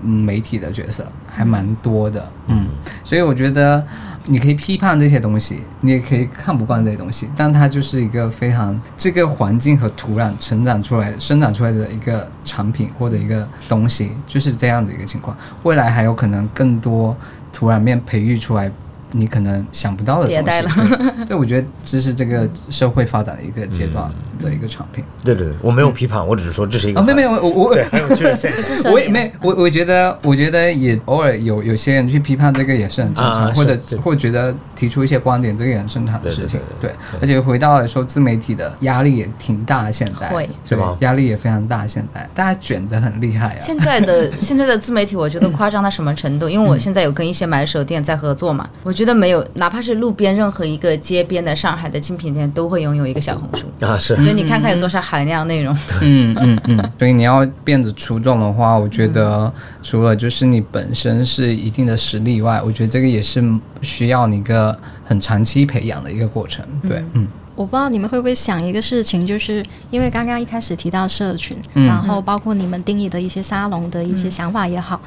媒体的角色，还蛮多的，嗯，所以我觉得你可以批判这些东西，你也可以看不惯这些东西，但它就是一个非常这个环境和土壤成长出来、生长出来的一个产品或者一个东西，就是这样的一个情况。未来还有可能更多土壤面培育出来。你可能想不到的东西，迭代了。对，对，我觉得这是这个社会发展的一个阶段的一个产品。对对对，我没有批判，我只是说这是一个啊，没有没有，我我对很有趣的现象。我也没我我觉得我觉得也偶尔有有些人去批判这个也是很正常，啊或者或觉得提出一些观点，这个也很正常的事情。对对，而且回到来说，自媒体的压力也挺大，现在。是吗？压力也非常大，现在。大家卷得很厉害啊。现在的现在的自媒体，我觉得夸张到什么程度？因为我现在有跟一些买手店在合作嘛，我觉得没有，哪怕是路边任何一个街边的上海的精品店，都会拥有一个小红书。啊，是。所以你看看有多少海量内容。嗯嗯嗯，所以你要变得出众的话，我觉得除了就是你本身是一定的实力以外，我觉得这个也是需要你一个很长期培养的一个过程。对，嗯。我不知道你们会不会想一个事情，就是因为刚刚一开始提到社群，嗯。然后包括你们定义的一些沙龙的一些想法也好，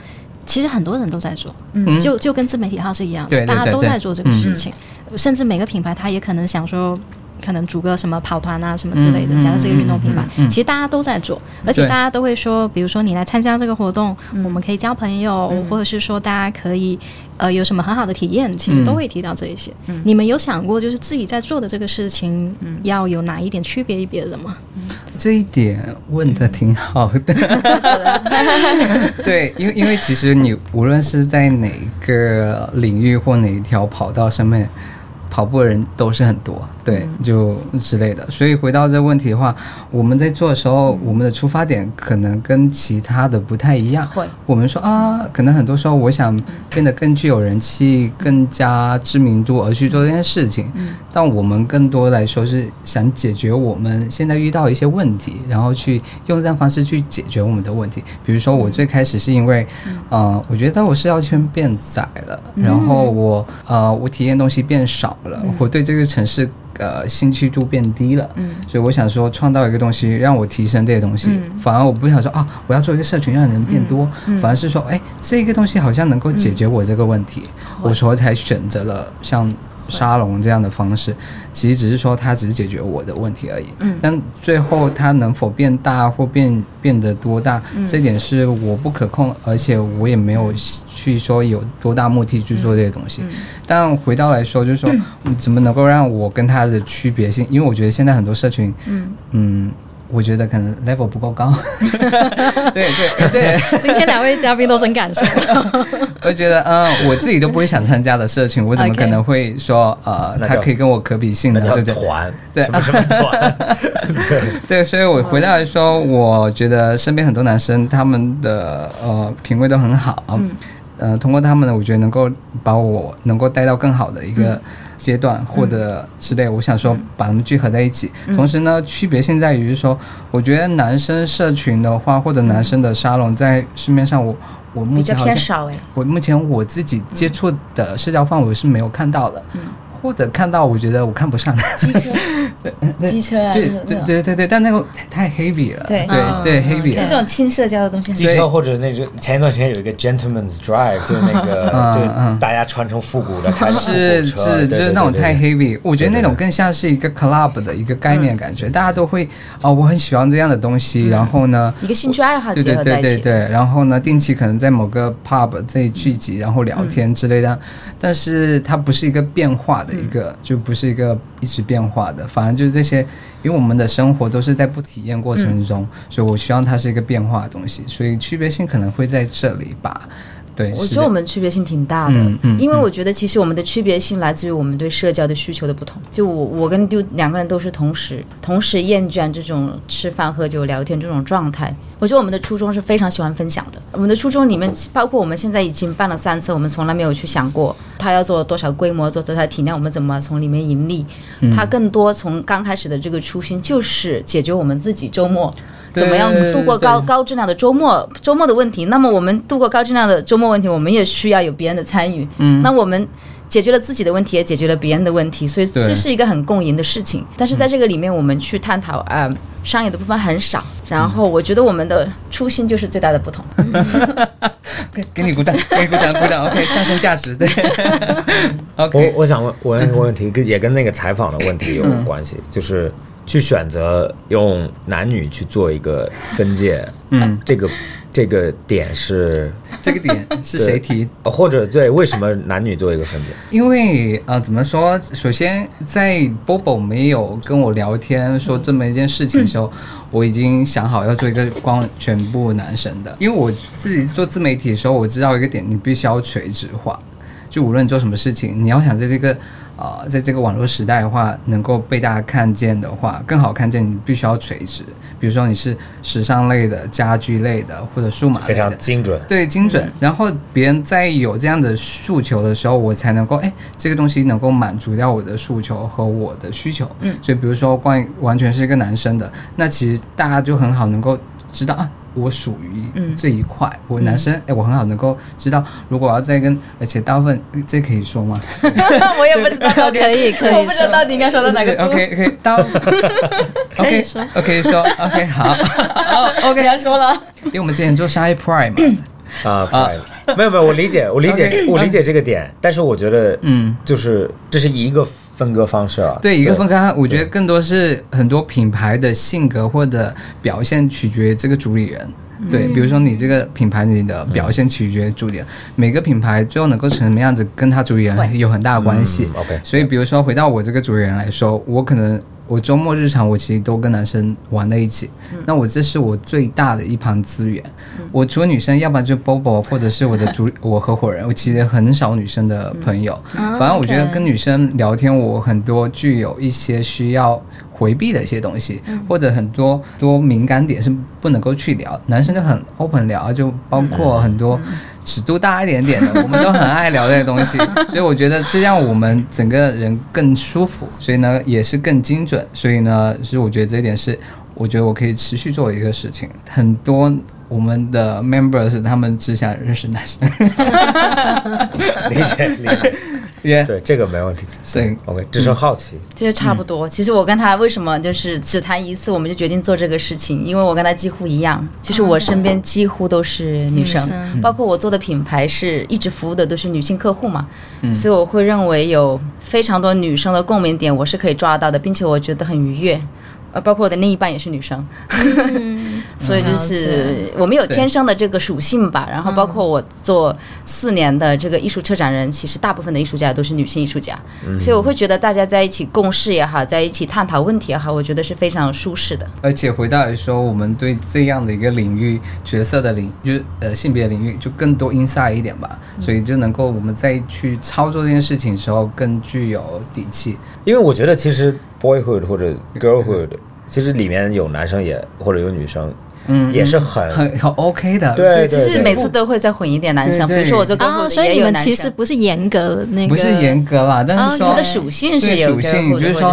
其实很多人都在做，嗯。就就跟自媒体号是一样大家都在做这个事情，甚至每个品牌他也可能想说。可能组个什么跑团啊什么之类的，嗯假如是一个运动品牌，嗯嗯嗯其实大家都在做，而且大家都会说，比如说你来参加这个活动，我们可以交朋友，或者是说大家可以呃有什么很好的体验，其实都会提到这一些。你们有想过，就是自己在做的这个事情，要有哪一点区别于别人吗？这一点问的挺好的。(laughs) 对，因为因为其实你无论是在哪个领域或哪一条跑道上面。跑步的人都是很多，对，就之类的。所以回到这个问题的话，我们在做的时候，我们的出发点可能跟其他的不太一样。会，我们说啊，可能很多时候我想变得更具有人气、更加知名度而去做这件事情，但我们更多来说是想解决我们现在遇到一些问题，然后去用这样方式去解决我们的问题。比如说，我最开始是因为，呃，我觉得我社交圈变窄了，然后我呃，我体验东西变少了，我对这个城市。呃，兴趣度变低了，嗯，所以我想说，创造一个东西让我提升这些东西，反而我不想说啊，我要做一个社群让人变多，反而是说，哎，这个东西好像能够解决我这个问题，我所以才选择了像沙龙这样的方式，其实只是说它只是解决我的问题而已。嗯，但最后它能否变大或变变得多大，这点是我不可控，而且我也没有去说有多大目的去做这些东西。但回到来说，就是说，你怎么能够让我跟它的区别性？因为我觉得现在很多社群，嗯我觉得可能 level 不够高。对 (laughs) 对对，(laughs) 今天两位嘉宾都真敢说，(laughs) 我觉得，嗯，我自己都不会想参加的社群，我怎么可能会说，呃，他可以跟我可比性呢？对不对？团，对。什么什么团，对，所以我回到来说，我觉得身边很多男生他们的呃品味都很好，嗯，呃，通过他们呢，我觉得能够把我能够带到更好的一个阶段，或者之类，我想说把它们聚合在一起。同时呢，区别性在于说，我觉得男生社群的话，或者男生的沙龙，在市面上我我目前好像偏少哎。我目前我自己接触的社交范围是没有看到的。或者看到我觉得我看不上的，机车，(laughs) 机车啊，对对对对对，但那个太 heavy 了，对。对对嗯 heavy 就了。这种轻社交的东西很机车或者那种前一段时间有一个 Gentleman's Drive，就是那个 (laughs) 嗯大家穿成复古的开着复是古车，是，对就是那种太。对对对。heavy，我觉得那种对对对。更像是一个 club 的一个概念感觉，大家都会哦，我很喜欢这样的东西，然后呢，一个兴趣爱好对对结合在一起。对对对，然后呢，定期可能在某个 pub 这里聚集，然后聊天之类的，但是它不是一个变化的一个，就不是一个一直变化的，反正就是这些，因为我们的生活都是在不体验过程中，所以我希望它是一个变化的东西，所以区别性可能会在这里吧。对，我觉得我们区别性挺大的，嗯嗯因为嗯我觉得其实我们的区别性来自于我们对社交的需求的不同。就我我跟丢两个人都是同时同时厌倦这种吃饭喝酒聊天这种状态。我觉得我们的初衷是非常喜欢分享的。我们的初衷里面包括我们现在已经办了三次，我们从来没有去想过他要做多少规模，做多少体量，我们怎么从里面盈利。嗯它更多从刚开始的这个初心就是解决我们自己周末。对怎么样度过高高质量的周末？周末的问题，那么我们度过高质量的周末问题，我们也需要有别人的参与。嗯，那我们解决了自己的问题，也解决了别人的问题，所以这是一个很共赢的事情。但是在这个里面，我们去探讨呃商业的部分很少。然后我觉得我们的初心就是最大的不同。(laughs) 给给你鼓掌，给你鼓掌，鼓掌，OK，上升价值，对，(laughs) (laughs) OK，我想问问一个问题，跟也跟那个采访的问题有关系，就是去选择用男女去做一个分界，嗯，这个这个点是，这个点是谁提？呃或者对为什么男女做一个分界？因为呃，怎么说？首先，在 Bobo 没有跟我聊天说这么一件事情的时候，我已经想好要做一个光全部男神的。因为我自己做自媒体的时候，我知道一个点，你必须要垂直化。就无论做什么事情，你要想在这个呃，在这个网络时代的话，能够被大家看见的话，更好看见，你必须要垂直。比如说你是时尚类的、家居类的或者数码非类的，常精准。对，精准。然后别人在有这样的诉求的时候，我才能够哎，这个东西能够满足掉我的诉求和我的需求。嗯所以比如说关于完全是一个男生的，那其实大家就很好能够知道啊。我属于嗯。这一块，我男生，哎、我很好能够知道，如果我要再跟，而且大部分这可以说吗？(laughs) 我也不知道可以可以我不知道到底应该说到哪个度。？OK OK，大部分 (laughs) 可以 OK 说 OK 说 OK 好，(laughs) OK，要说了。因为我们之前做商业 Prime 嘛，啊，对没有没有，我理解，我理解我理解这个点，但是我觉得，嗯，就是这是一个分割方式啊。对一个分割，我觉得更多是很多品牌的性格或者表现取决于这个主理人。对，比如说你这个品牌你的表现取决于主理人，每个品牌最后能够成什么样子，跟他主理人有很大的关系。嗯 OK，所以，比如说回到我这个主理人来说，我可能我周末日常我其实都跟男生玩在一起，那我这是我最大的一盘资源。我除了女生，要不然就 Bobo 或者是我的主 (laughs) 我合伙人，我其实很少女生的朋友。反正我觉得跟女生聊天，我很多具有一些需要回避的一些东西，或者很多多敏感点是不能够去聊。男生就很 open 聊，就包括很多尺度大一点点的，我们都很爱聊这些东西。(laughs) 所以我觉得这让我们整个人更舒服，所以呢也是更精准。所以呢，是我觉得这一点是我觉得我可以持续做的一个事情。很多我们的 members 他们只想认识男生，理 (laughs) 解理解，也 (laughs) 对这个没问题。所以 OK，只是好奇，其实差不嗯。多。其实我跟他为什么就是只谈一次，我们就决定做这个事情，因为我跟他几乎一样，其实我身边几乎都是女生，包括我做的品牌是一直服务的都是女性客户嘛，嗯。所以我会认为有非常多女生的共鸣点，我是可以抓到的，并且我觉得很愉悦。呃，包括我的另一半也是女生，(laughs) 所以就是我们有天生的这个属性吧。然后包括我做四年的这个艺术策展人，其实大部分的艺术家都是女性艺术家，所以我会觉得大家在一起共事也好，在一起探讨问题也好，我觉得是非常舒适的。而且回到来说，我们对这样的一个领域角色的领，就是呃性别领域，就更多 inside 一点吧，所以就能够我们在去操作这件事情的时候更具有底气。因为我觉得其实 boyhood 或者 girlhood，其实里面有男生也或者有女生，嗯也是很很很 OK 的。对这其实每次都会再混一点男生，比如说我做客户哦，的所以你们其实不是严格那个，不是严格啦，但哦是说它的属性是属性，就是说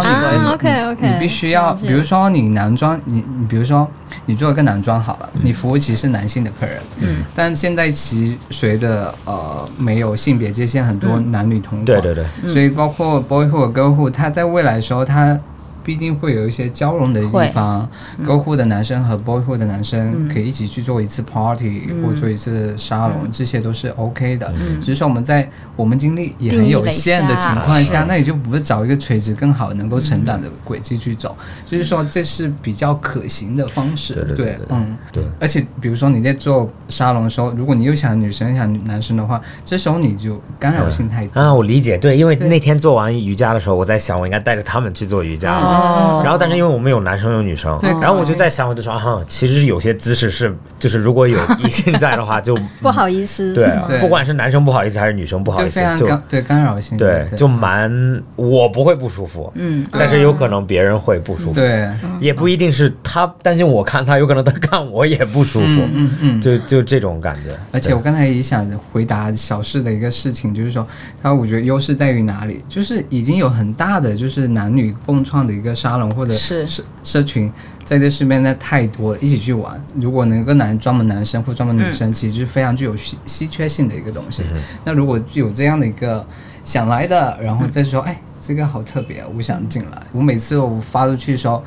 ，OK OK，你必须要，比如说你男装，你你比如说你做一个男装好了，你服务其实是男性的客人，嗯，但现在其实随着呃没有性别界限，很多男女同款，对对。对，所以包括 boyhood、girlhood，它在未来的时候，它必定会有一些交融的地方。girlhood 的男生和 boyhood 的男生可以一起去做一次 party、或做一次沙龙，这些都是 OK 的。只是说我们在我们精力也很有限的情况下，那你就不是找一个垂直更好能够成长的轨迹去走。就是说这是比较可行的方式。对对对对对嗯。对，而且，比如说你在做沙龙的时候，如果你又想女生又想男生的话，这时候你就干扰性太多。啊，我理解，对，因为那天做完瑜伽的时候，我在想，我应该带着他们去做瑜伽。哦。然后，但是因为我们有男生有女生，对然后我就在想，我就说啊，其实有些姿势是，就是如果有异性在的话，就 (laughs) 不好意思，对不管是男生不好意思还是女生不好意思就对干扰性，对，就蛮我不会不舒服，嗯，但是有可能别人会不舒服，对，也不一定是他担心我看他，有可能他看我也不舒服，嗯嗯。就就这种感觉。而且我刚才也想回答小事的一个事情，就是说，他我觉得优势在于哪里？就是已经有很大的就是男女共创的一个沙龙或者是社社群，在这市面那太多了，一起去玩。如果能够男专门男生或专门女生，其实是非常具有稀稀缺性的一个东西。那如果有这样的一个想来的，然后再说，哎，这个好特别，我想进来。我每次我发出去的时候。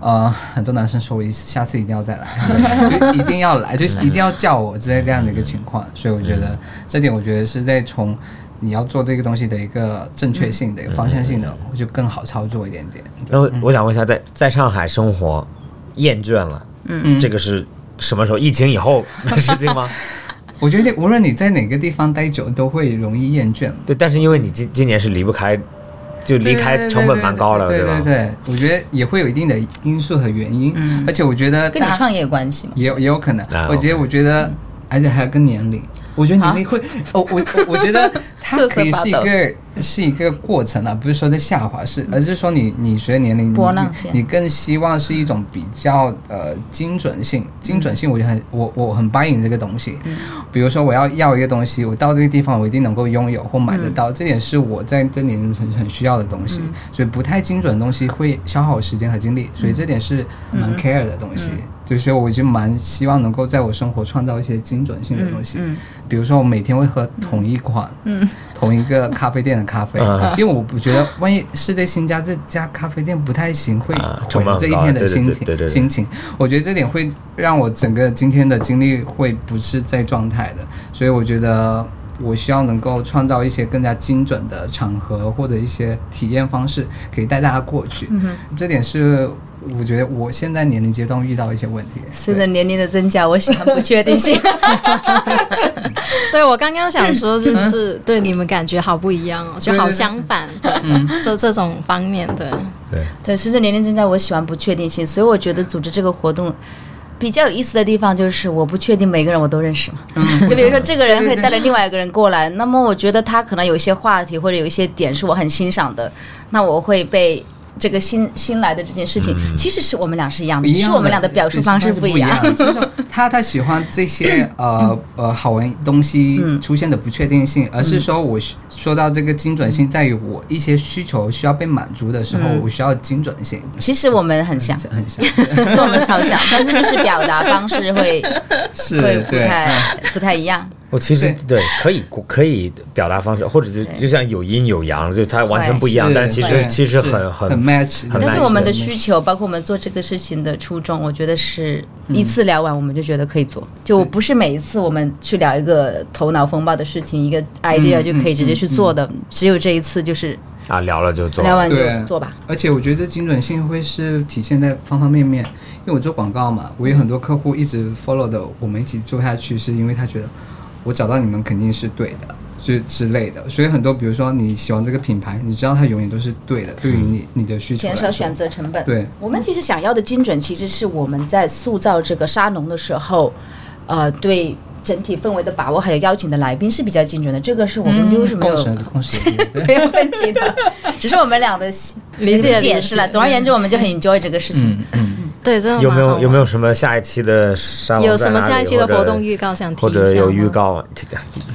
呃，很多男生说我一下次一定要再来，就 (laughs) 一定要来，就是一定要叫我之类这样的一个情况，所以我觉得这点我觉得是在从你要做这个东西的一个正确性的一个方向性的，我就更好操作一点点。然后我想问一下，在在上海生活厌倦了，嗯，这个是什么时候？疫情以后 (laughs) 的事情吗？我觉得无论你在哪个地方待久，都会容易厌倦。对，但是因为你今今年是离不开，就离开成本蛮高了，对吧？对对，我觉得也会有一定的因素和原因，而且我觉得跟你创业有关系吗？也有也有可能啊，我觉得我觉得，而且还有跟年龄。我觉得你那会，哦，我我我觉得它瑟瑟可以是一个是一个过程啊，不是说在下滑，是而是说你你随着年龄，你波浪线。你更希望是一种比较呃精准性，精准性我就很我我很 buying 这个东西。比如说我要要一个东西，我到这个地方我一定能够拥有或买得到，这点是我在这年龄层很需要的东西。所以不太精准的东西会消耗我时间和精力，所以这点是蛮 care 的东西。就是我就蛮希望能够在我生活创造一些精准性的东西。嗯。比如说我每天会喝同一款，嗯，同一个咖啡店的咖啡，嗯因为我不觉得万一是在新家这家咖啡店不太行，会啊毁了这一天的心情心情。我觉得这点会让我整个今天的精力会不是在状态的，所以我觉得。我需要能够创造一些更加精准的场合或者一些体验方式，可以带大家过去。嗯这点是我觉得我现在年龄阶段遇到一些问题。随着年龄的增加，我喜欢不确定性。(laughs) 对我刚刚想说，就是对你们感觉好不一样哦，就好对对对相反的，就这种方面的。对，对，随着年龄增加，我喜欢不确定性，所以我觉得组织这个活动。比较有意思的地方就是，我不确定每个人我都认识嘛。就比如说，这个人会带了另外一个人过来，那么我觉得他可能有一些话题或者有一些点是我很欣赏的，那我会被这个新新来的这件事情，其实是我们俩是一样的，只是我们俩的表述方式不一一样。(laughs) 他他喜欢这些呃呃好玩东西出现的不确定性，而是说我说到这个精准性，在于我一些需求需要被满足的时候，我需要精准性，其实我们很像，很像，(laughs) 是我们超像，但是就是表达方式会 (laughs) 是会不。太不太一样。我其实对。可以可以表达方式，或者就就像有阴有阳，就它完全不一样，是但其实其实很很很 match，很但是我们的的需求，包括我们做这个事情的初衷，我觉得是一次聊完我们就觉得可以做，就不是每一次我们去聊一个头脑风暴的事情，一个 idea 就可以直接去做的，只有这一次就是啊聊了就做。聊完就做吧。而且我觉得精准性会是体现在方方面面，因为我做广告嘛，我有很多客户一直 follow 的，我们一起做下去，是因为他觉得我找到你们肯定是对的，之之类的。所以很多，比如说你喜欢这个品牌，你知道它永远都是对的，对于你你的需求减少选择成本。对，我们其实想要的精准，其实是我们在塑造这个沙龙的时候，呃，对整体氛围的把握，还有邀请的来宾是比较精准的。这个是我们丢是没有、(laughs) 没有问题的，只是我们俩的理解解释了。总而言之，我们就很 enjoy 这个事情。嗯嗯，对，真的有没有有没有有什么下一期的沙龙有什么下一期的活动预告想听一下或者有预告，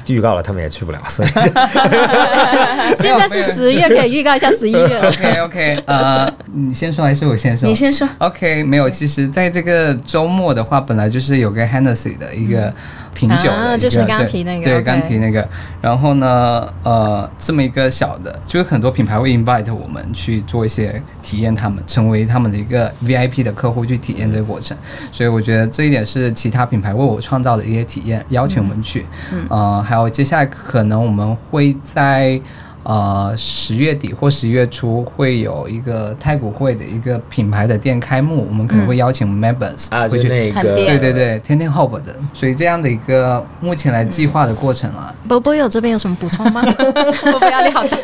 预告了他们也去不了，所以 (laughs) 现在是十月，可以预告一下十一月。(laughs) OK OK，呃，你先说还是我先说？你先说。OK，没有。其实，在这个周末的话，本来就是有个 Hennessy 的一个品酒的就是刚提那个对，刚提那个。然后呢，呃，这么一个小的，就是很多品牌会 invite 我们去做一些体验，他们成为他们的一个 VIP 的客户去体验这个过程。所以我觉得这一点是其他品牌为我创造的一些体验，邀请我们去。嗯呃，还有接下来可能我们会在。呃，十月底或十月初会有一个太古汇的一个品牌的店开幕，我们可能会邀请 members 啊，就会去。那个看店对对对，天天 Hope 的，所以这样的一个目前来计划的过程啊，波波有这边有什么补充吗？波波压力好大。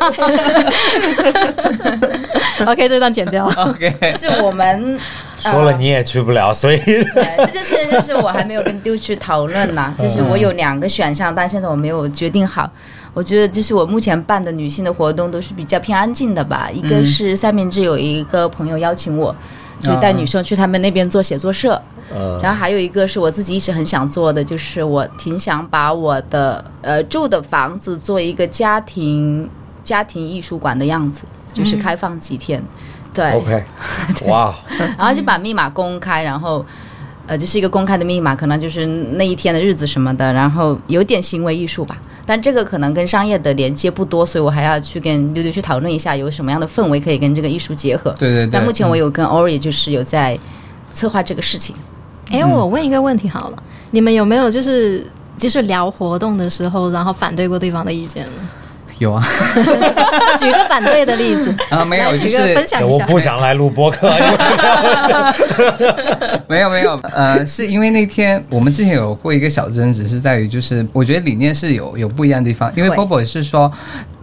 (laughs) OK，这段剪掉。OK，就是我们说了你也去不了，所以对，这 (laughs) 就是就是我还没有跟丢去讨论呢，就是我有两个选项，但现在我没有决定好。我觉得就是我目前办的女性的活动都是比较偏安静的吧，一个是三明治有一个朋友邀请我，就带女生去他们那边做写作社，呃，然后还有一个是我自己一直很想做的，就是我挺想把我的呃住的房子做一个家庭家庭艺术馆的样子，就是开放几天，对。OK，(laughs) 哇，然后就把密码公开，然后呃，就是一个公开的密码，可能就是那一天的日子什么的，然后有点行为艺术吧。但这个可能跟商业的连接不多，所以我还要去跟丢丢去讨论一下，有什么样的氛围可以跟这个艺术结合。对对对。但目前我有跟 Ori 就是有在策划这个事情。哎，我问一个问题好了，你们有没有就是就是聊活动的时候，然后反对过对方的意见呢？有啊举个反对的例子，(laughs) 啊没有，就是分享一下。我不想来录播客，(laughs) 没有没有，呃，是因为那天我们之前有过一个小争执，是在于就是我觉得理念是有有不一样的地方，因为会 Bobo 是说。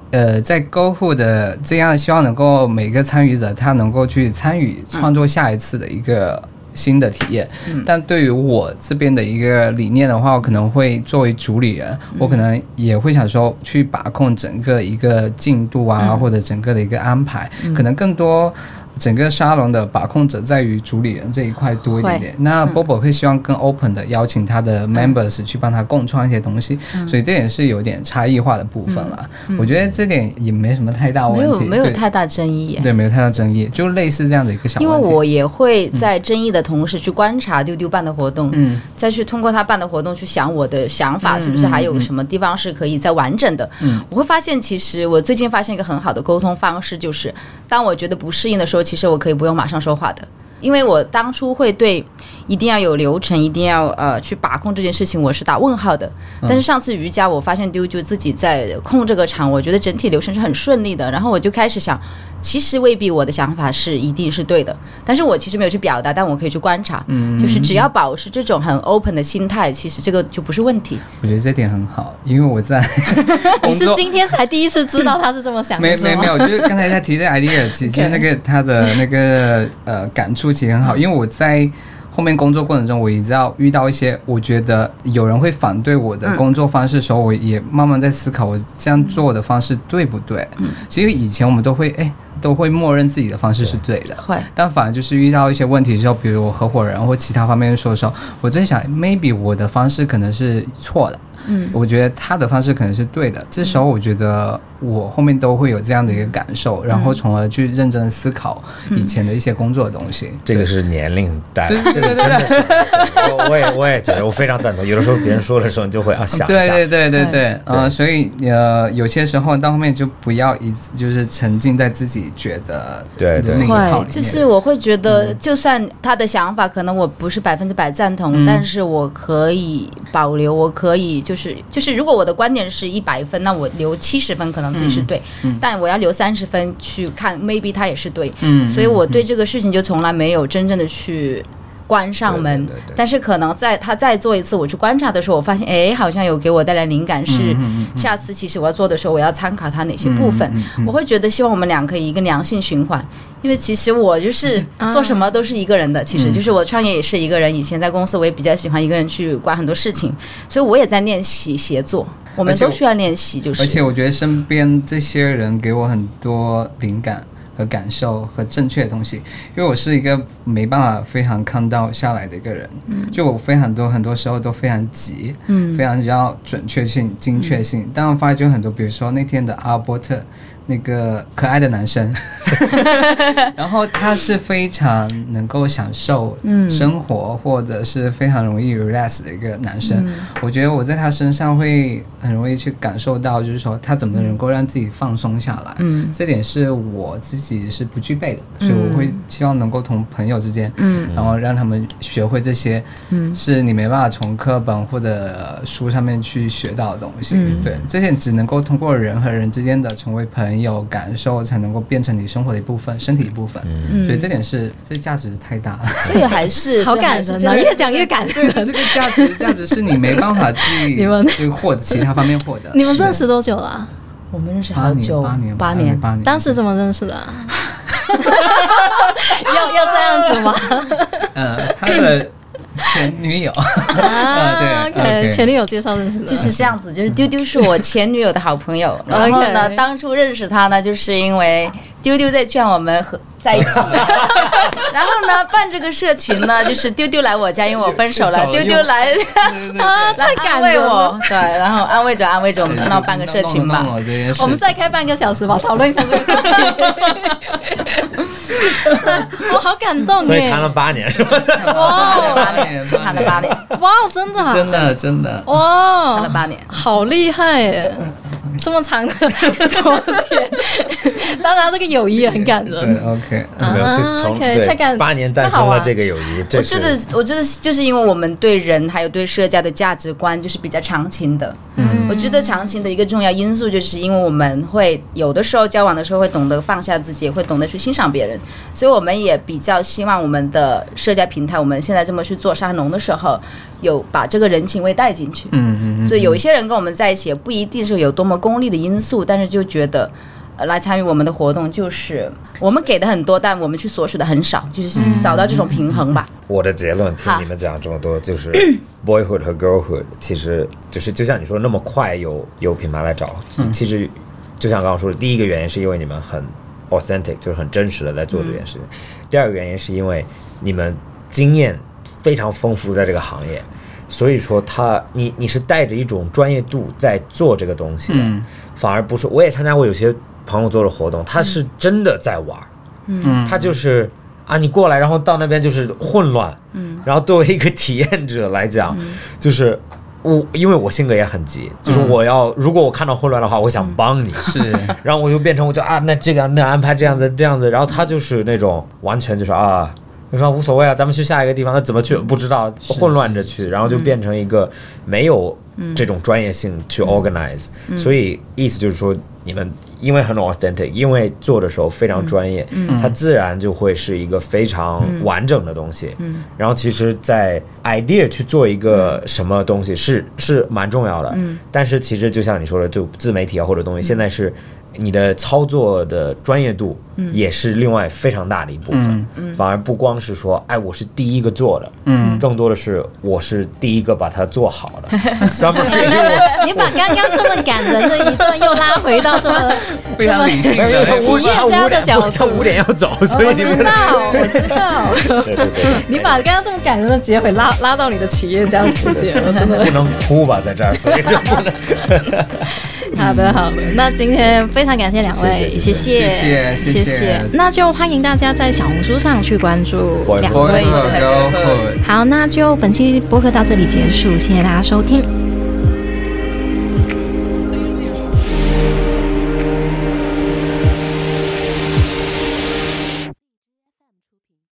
呃，在 Go 户的这样，希望能够每个参与者他能够去参与创作下一次的一个新的体验。但对于我这边的一个理念的话，我可能会作为主理人，我可能也会想说去把控整个一个进度啊，或者整个的一个安排，可能更多。整个沙龙的把控者在于主理人这一块多一点点。那 Bobo 会希望更 open 的邀请他的 members 去帮他共创一些东西，所以这也是有点差异化的部分了。我觉得这点也没什么太大问题，没有没有太大争议耶。对，没有太大争议，就类似这样的一个小因为。我也会在争议的同时去观察丢丢办的活动，嗯再去通过他办的活动去想我的想法是不是还有什么地方是可以再完整的。嗯我会发现，其实我最近发现一个很好的沟通方式，就是当我觉得不适应的时候，其实我可以不用马上说话的。因为我当初会对一定要有流程，一定要呃去把控这件事情，我是打问号的。但是上次瑜伽，我发现丢就自己在控这个场，我觉得整体流程是很顺利的。然后我就开始想，其实未必我的想法是一定是对的，但是我其实没有去表达，但我可以去观察。就是只要保持这种很 open 的心态，其实这个就不是问题。我觉得这点很好，因为我在 (laughs) 你是今天才第一次知道他是这么想的，是吗没没没有，就是刚才他提的 idea，其实 (laughs) 就是那个他的那个呃感触其实很好，因为我在后面工作过程中，我也知道遇到一些我觉得有人会反对我的工作方式的时候，我也慢慢在思考我这样做的方式对不对。其实以前我们都会哎都会默认自己的方式是对的，会，但反而就是遇到一些问题的时候，比如我合伙人或其他方面说的时候，我在想，maybe 我的方式可能是错的，嗯，我觉得他的方式可能是对的。这时候我觉得我后面都会有这样的一个感受，然后从而去认真思考以前的一些工作的东西。这个是年龄带这个真的是，我我也我也觉得我非常赞同。有的时候别人说的时候，你就会啊想对对对对对，对。呃，所以呃，有些时候到后面就不要一就是沉浸在自己觉得对对。的那一套里会，面，就是我会觉得，就算他的想法可能我不是百分之百赞同，嗯。但是我可以保留，我可以就是就是，如果我的观点是一百分，那我留七十分可能自己是对，但我要留三十分去看，maybe 他也是对，嗯，所以我对这个事情就从来没有真正的去关上门。对对对对但是可能在他再做一次，我去观察的时候，我发现，哎，好像有给我带来灵感，是下次其实我要做的时候，我要参考他哪些部分。我会觉得希望我们俩可以一个良性循环，因为其实我就是做什么都是一个人的，其实就是我创业也是一个人。以前在公司我也比较喜欢一个人去管很多事情，所以我也在练习协作。我们都需要练习，就是而且我觉得身边这些人给我很多灵感。和感受和正确的东西。因为我是一个没办法非常看到下来的一个人，就我非常多很多时候都非常急，嗯非常要准确性、精确性。但我发现就很多，比如说那天的阿波特。那个可爱的男生，(laughs) 然后他是非常能够享受生活，或者是非常容易 relax 的一个男生。我觉得我在他身上会很容易去感受到，就是说他怎么能够让自己放松下来。嗯。这点是我自己是不具备的，所以我会希望能够同朋友之间，嗯。然后让他们学会这些，嗯。是你没办法从课本或者书上面去学到的东西。嗯。对，这些只能够通过人和人之间的成为朋友、感受，才能够变成你生活的一部分、身体一部分。嗯所以这点是这价值太大了。所以还 (laughs) 是好感人啊，越讲越感人。这个价值价值是你没办法去 (laughs) 你们去获得其他方面获得。你们认识多久了啊？我们认识好久，八年八年，八年，当时怎么认识的啊？(laughs) 要要这样子吗？嗯，他的前女友，啊 (laughs) 对前女友介绍认识的，就是这样子，就是丢丢是我前女友的好朋友，然后呢，(laughs) 当初认识他呢，就是因为丢丢在劝我们和在一起，(laughs) 然后呢，办这个社群呢，就是丢丢来我家，因为我分手了，丢丢来啊，(laughs) 来太感安慰我。，对，然后安慰着安慰着我们，那办个社群吧。我们再开半个小时吧，讨论一下这个事情。(laughs) 我好感动耶！所以谈了八年是吧？谈了八年，是谈了八年，哇，真的啊，真的真的，哇谈哇了，八年。好厉害耶！这么长的 (laughs) 多钱，当然这个友谊也很感对人。，OK，从 OK，太感对八年诞生了这个友谊，这我觉得，我觉得就是因为我们对人还有对社交的价值观就是比较长情的。嗯我觉得长情的一个重要因素，就是因为我们会有的时候交往的时候会懂得放下自己，也会懂得去欣赏别人，所以我们也比较希望我们的社交平台，我们现在这么去做沙龙的时候，有把这个人情味带进去。嗯嗯嗯，所以有一些人跟我们在一起，也不一定是有多么功利的因素，但是就觉得。呃来参与我们的活动，就是我们给的很多，但我们去索取的很少，就是找到这种平衡吧。我的结论，听你们讲这么多，就是 boyhood 和 girlhood，其实就是就像你说那么快有有品牌来找，其实就像刚刚说的，第一个原因是因为你们很 authentic，就是很真实的在做这件事情；第二个原因是因为你们经验非常丰富在这个行业，所以说他你你是带着一种专业度在做这个东西的，嗯。反而不是我也参加过有些朋友做的活动，他是真的在玩，嗯，他就是啊，你过来，然后到那边就是混乱，嗯，然后作为一个体验者来讲，就是我因为我性格也很急，就是我要如果我看到混乱的话，我想帮你，是，然后我就变成我就啊，那这个那安排这样子这样子，然后他就是那种完全就是啊。你说无所谓啊，咱们去下一个地方，那怎么去？不知道，混乱着去，然后就变成一个没有这种专业性去 organize，、所以意思就是说，你们因为很 authentic，因为做的时候非常专业，它自然就会是一个非常完整的东西。然后其实，在 idea 去做一个什么东西是是蛮重要的，但是其实就像你说的，就自媒体啊或者东西，现在是你的操作的专业度也是另外非常大的一部分，反而不光是说，哎，我是第一个做的，嗯，更多的是我是第一个把它做好的。(laughs) 你把刚刚这么感人的一段又拉回到这么 (laughs) 非常理性没有，因为他的，企业家的角度他五点要走，所以我你们知道，我知道。对对对，你把刚刚这么感人的结尾拉拉到你的企业家世界了，真的。不能哭吧，在这儿，所以就不能。(laughs) (laughs) 好的，好的。那今天非常感谢两位，谢谢谢谢谢谢谢那就欢迎大家在小红书上去关注两位。和 girlhood。好，那就本期播客到这里结束，谢谢大家收听，